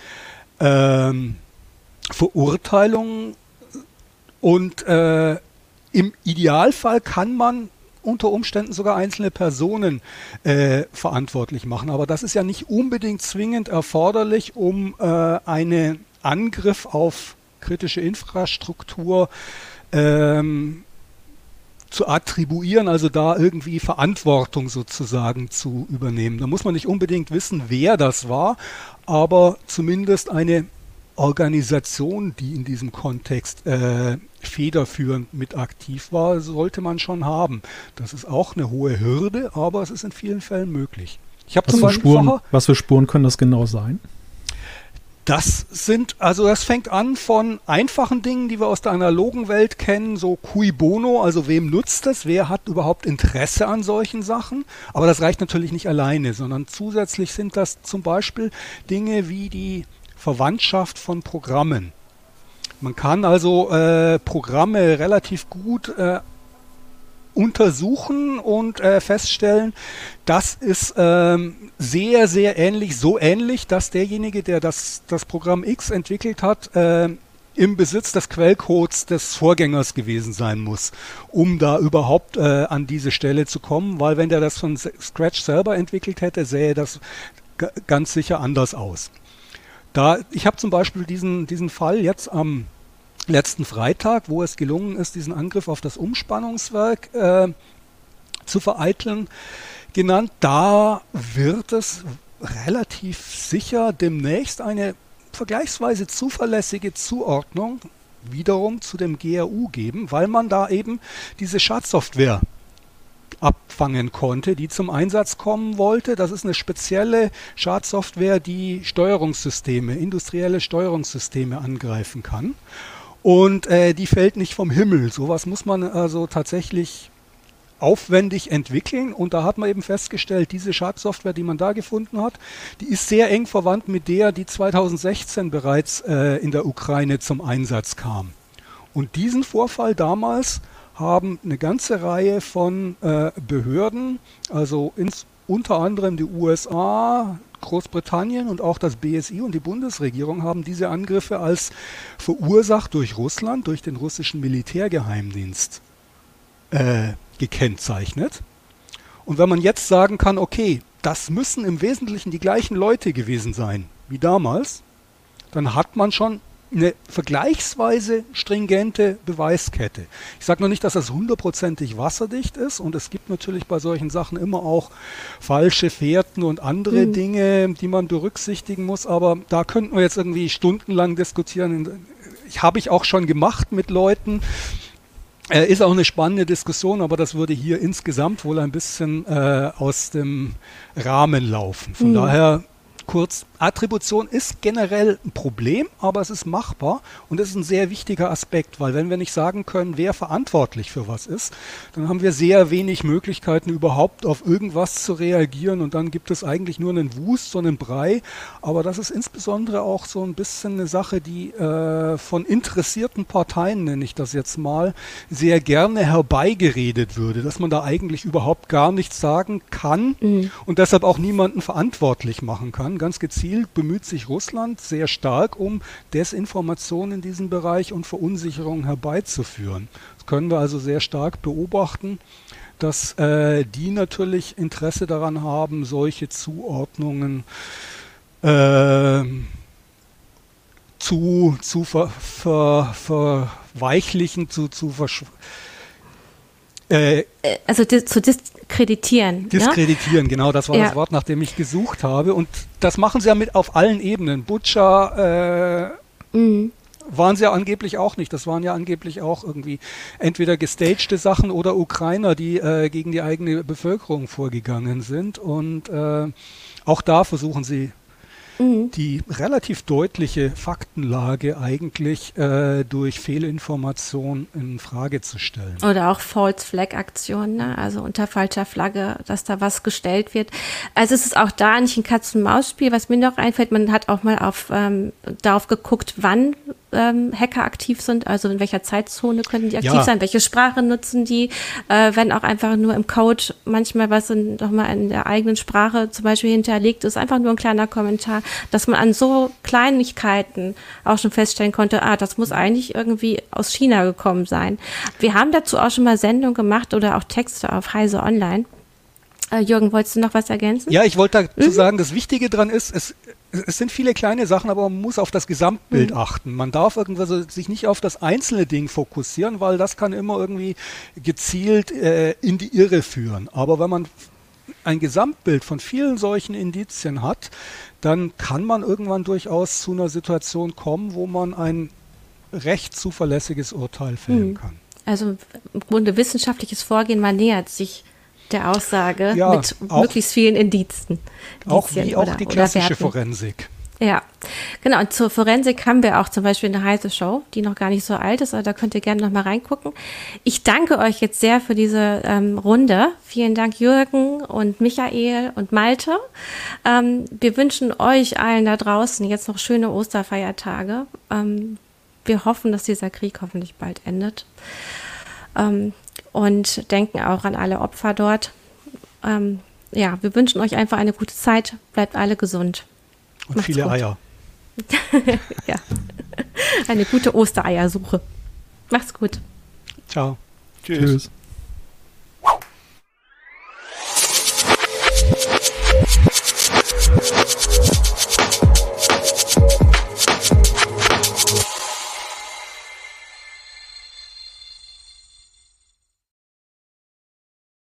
C: ähm, Verurteilungen und äh, im Idealfall kann man unter Umständen sogar einzelne Personen äh, verantwortlich machen. Aber das ist ja nicht unbedingt zwingend erforderlich, um äh, einen Angriff auf kritische Infrastruktur ähm, zu attribuieren, also da irgendwie Verantwortung sozusagen zu übernehmen. Da muss man nicht unbedingt wissen, wer das war, aber zumindest eine Organisation, die in diesem Kontext äh, federführend mit aktiv war, sollte man schon haben. Das ist auch eine hohe Hürde, aber es ist in vielen Fällen möglich.
E: Ich habe was, für Spuren, was für Spuren können das genau sein?
C: Das sind, also das fängt an von einfachen Dingen, die wir aus der analogen Welt kennen, so cui bono, also wem nutzt das, wer hat überhaupt Interesse an solchen Sachen. Aber das reicht natürlich nicht alleine, sondern zusätzlich sind das zum Beispiel Dinge wie die Verwandtschaft von Programmen. Man kann also äh, Programme relativ gut äh, untersuchen und äh, feststellen, das ist ähm, sehr, sehr ähnlich, so ähnlich, dass derjenige, der das, das Programm X entwickelt hat, äh, im Besitz des Quellcodes des Vorgängers gewesen sein muss, um da überhaupt äh, an diese Stelle zu kommen, weil wenn der das von Scratch selber entwickelt hätte, sähe das ganz sicher anders aus. Da, ich habe zum Beispiel diesen, diesen Fall jetzt am letzten Freitag, wo es gelungen ist, diesen Angriff auf das Umspannungswerk äh, zu vereiteln, genannt. Da wird es relativ sicher demnächst eine vergleichsweise zuverlässige Zuordnung wiederum zu dem GRU geben, weil man da eben diese Schadsoftware abfangen konnte, die zum Einsatz kommen wollte. Das ist eine spezielle Schadsoftware, die Steuerungssysteme, industrielle Steuerungssysteme angreifen kann. Und äh, die fällt nicht vom Himmel. Sowas muss man also tatsächlich aufwendig entwickeln und da hat man eben festgestellt, diese Schadsoftware, die man da gefunden hat, die ist sehr eng verwandt mit der, die 2016 bereits äh, in der Ukraine zum Einsatz kam. Und diesen Vorfall damals haben eine ganze Reihe von äh, Behörden, also ins, unter anderem die USA, Großbritannien und auch das BSI und die Bundesregierung haben diese Angriffe als verursacht durch Russland, durch den russischen Militärgeheimdienst äh, gekennzeichnet. Und wenn man jetzt sagen kann, okay, das müssen im Wesentlichen die gleichen Leute gewesen sein wie damals, dann hat man schon eine vergleichsweise stringente Beweiskette. Ich sage noch nicht, dass das hundertprozentig wasserdicht ist und es gibt natürlich bei solchen Sachen immer auch falsche Fährten und andere mhm. Dinge, die man berücksichtigen muss, aber da könnten wir jetzt irgendwie stundenlang diskutieren. Ich habe ich auch schon gemacht mit Leuten. Äh, ist auch eine spannende Diskussion, aber das würde hier insgesamt wohl ein bisschen äh, aus dem Rahmen laufen. Von mhm. daher kurz, Attribution ist generell ein Problem, aber es ist machbar und es ist ein sehr wichtiger Aspekt, weil wenn wir nicht sagen können, wer verantwortlich für was ist, dann haben wir sehr wenig Möglichkeiten überhaupt auf irgendwas zu reagieren und dann gibt es eigentlich nur einen Wust, so einen Brei. Aber das ist insbesondere auch so ein bisschen eine Sache, die äh, von interessierten Parteien, nenne ich das jetzt mal, sehr gerne herbeigeredet würde, dass man da eigentlich überhaupt gar nichts sagen kann mhm. und deshalb auch niemanden verantwortlich machen kann. Ganz gezielt bemüht sich Russland sehr stark um Desinformation in diesem Bereich und Verunsicherung herbeizuführen. Das können wir also sehr stark beobachten dass äh, die natürlich Interesse daran haben, solche Zuordnungen äh, zu, zu ver, ver, verweichlichen, zu, zu
A: äh, äh, also zu diskreditieren.
C: Ne? Diskreditieren, ja? genau, das war ja. das Wort, nach dem ich gesucht habe. Und das machen sie ja mit auf allen Ebenen. Butcher äh, mhm. waren sie ja angeblich auch nicht. Das waren ja angeblich auch irgendwie entweder gestagte Sachen oder Ukrainer, die äh, gegen die eigene Bevölkerung vorgegangen sind. Und äh, auch da versuchen sie mhm. die relativ deutliche Faktenlage eigentlich äh, durch Fehlinformation in Frage zu stellen.
A: Oder auch False Flag Aktionen, ne? also unter falscher Flagge, dass da was gestellt wird. Also es ist auch da nicht ein Katz-und-Maus-Spiel, was mir noch einfällt. Man hat auch mal auf, ähm, darauf geguckt, wann ähm, Hacker aktiv sind, also in welcher Zeitzone können die aktiv ja. sein, welche Sprache nutzen die, äh, wenn auch einfach nur im Code manchmal was in, noch mal in der eigenen Sprache zum Beispiel hinterlegt ist, einfach nur ein kleiner Kommentar, dass man an so Kleinigkeiten auch schon feststellen konnte, ah, das muss eigentlich irgendwie aus China gekommen sein. Wir haben dazu auch schon mal Sendungen gemacht oder auch Texte auf Heise Online. Äh, Jürgen, wolltest du noch was ergänzen?
C: Ja, ich wollte dazu mhm. sagen, das Wichtige dran ist, es, es sind viele kleine Sachen, aber man muss auf das Gesamtbild mhm. achten. Man darf irgendwie sich nicht auf das einzelne Ding fokussieren, weil das kann immer irgendwie gezielt äh, in die Irre führen. Aber wenn man ein Gesamtbild von vielen solchen Indizien hat, dann kann man irgendwann durchaus zu einer Situation kommen, wo man ein recht zuverlässiges Urteil fällen mhm. kann.
A: Also im Grunde wissenschaftliches Vorgehen, man nähert sich der Aussage ja, mit auch, möglichst vielen Indizien.
C: Auch wie auch die klassische Forensik.
A: Ja, genau. Und zur Forensik haben wir auch zum Beispiel eine heiße Show, die noch gar nicht so alt ist, aber da könnt ihr gerne noch mal reingucken. Ich danke euch jetzt sehr für diese ähm, Runde. Vielen Dank Jürgen und Michael und Malte. Ähm, wir wünschen euch allen da draußen jetzt noch schöne Osterfeiertage. Ähm, wir hoffen, dass dieser Krieg hoffentlich bald endet. Und denken auch an alle Opfer dort. Ähm, ja, wir wünschen euch einfach eine gute Zeit. Bleibt alle gesund.
C: Und Macht's viele gut. Eier.
A: ja. Eine gute Ostereiersuche. Macht's gut.
C: Ciao.
E: Tschüss. Tschüss.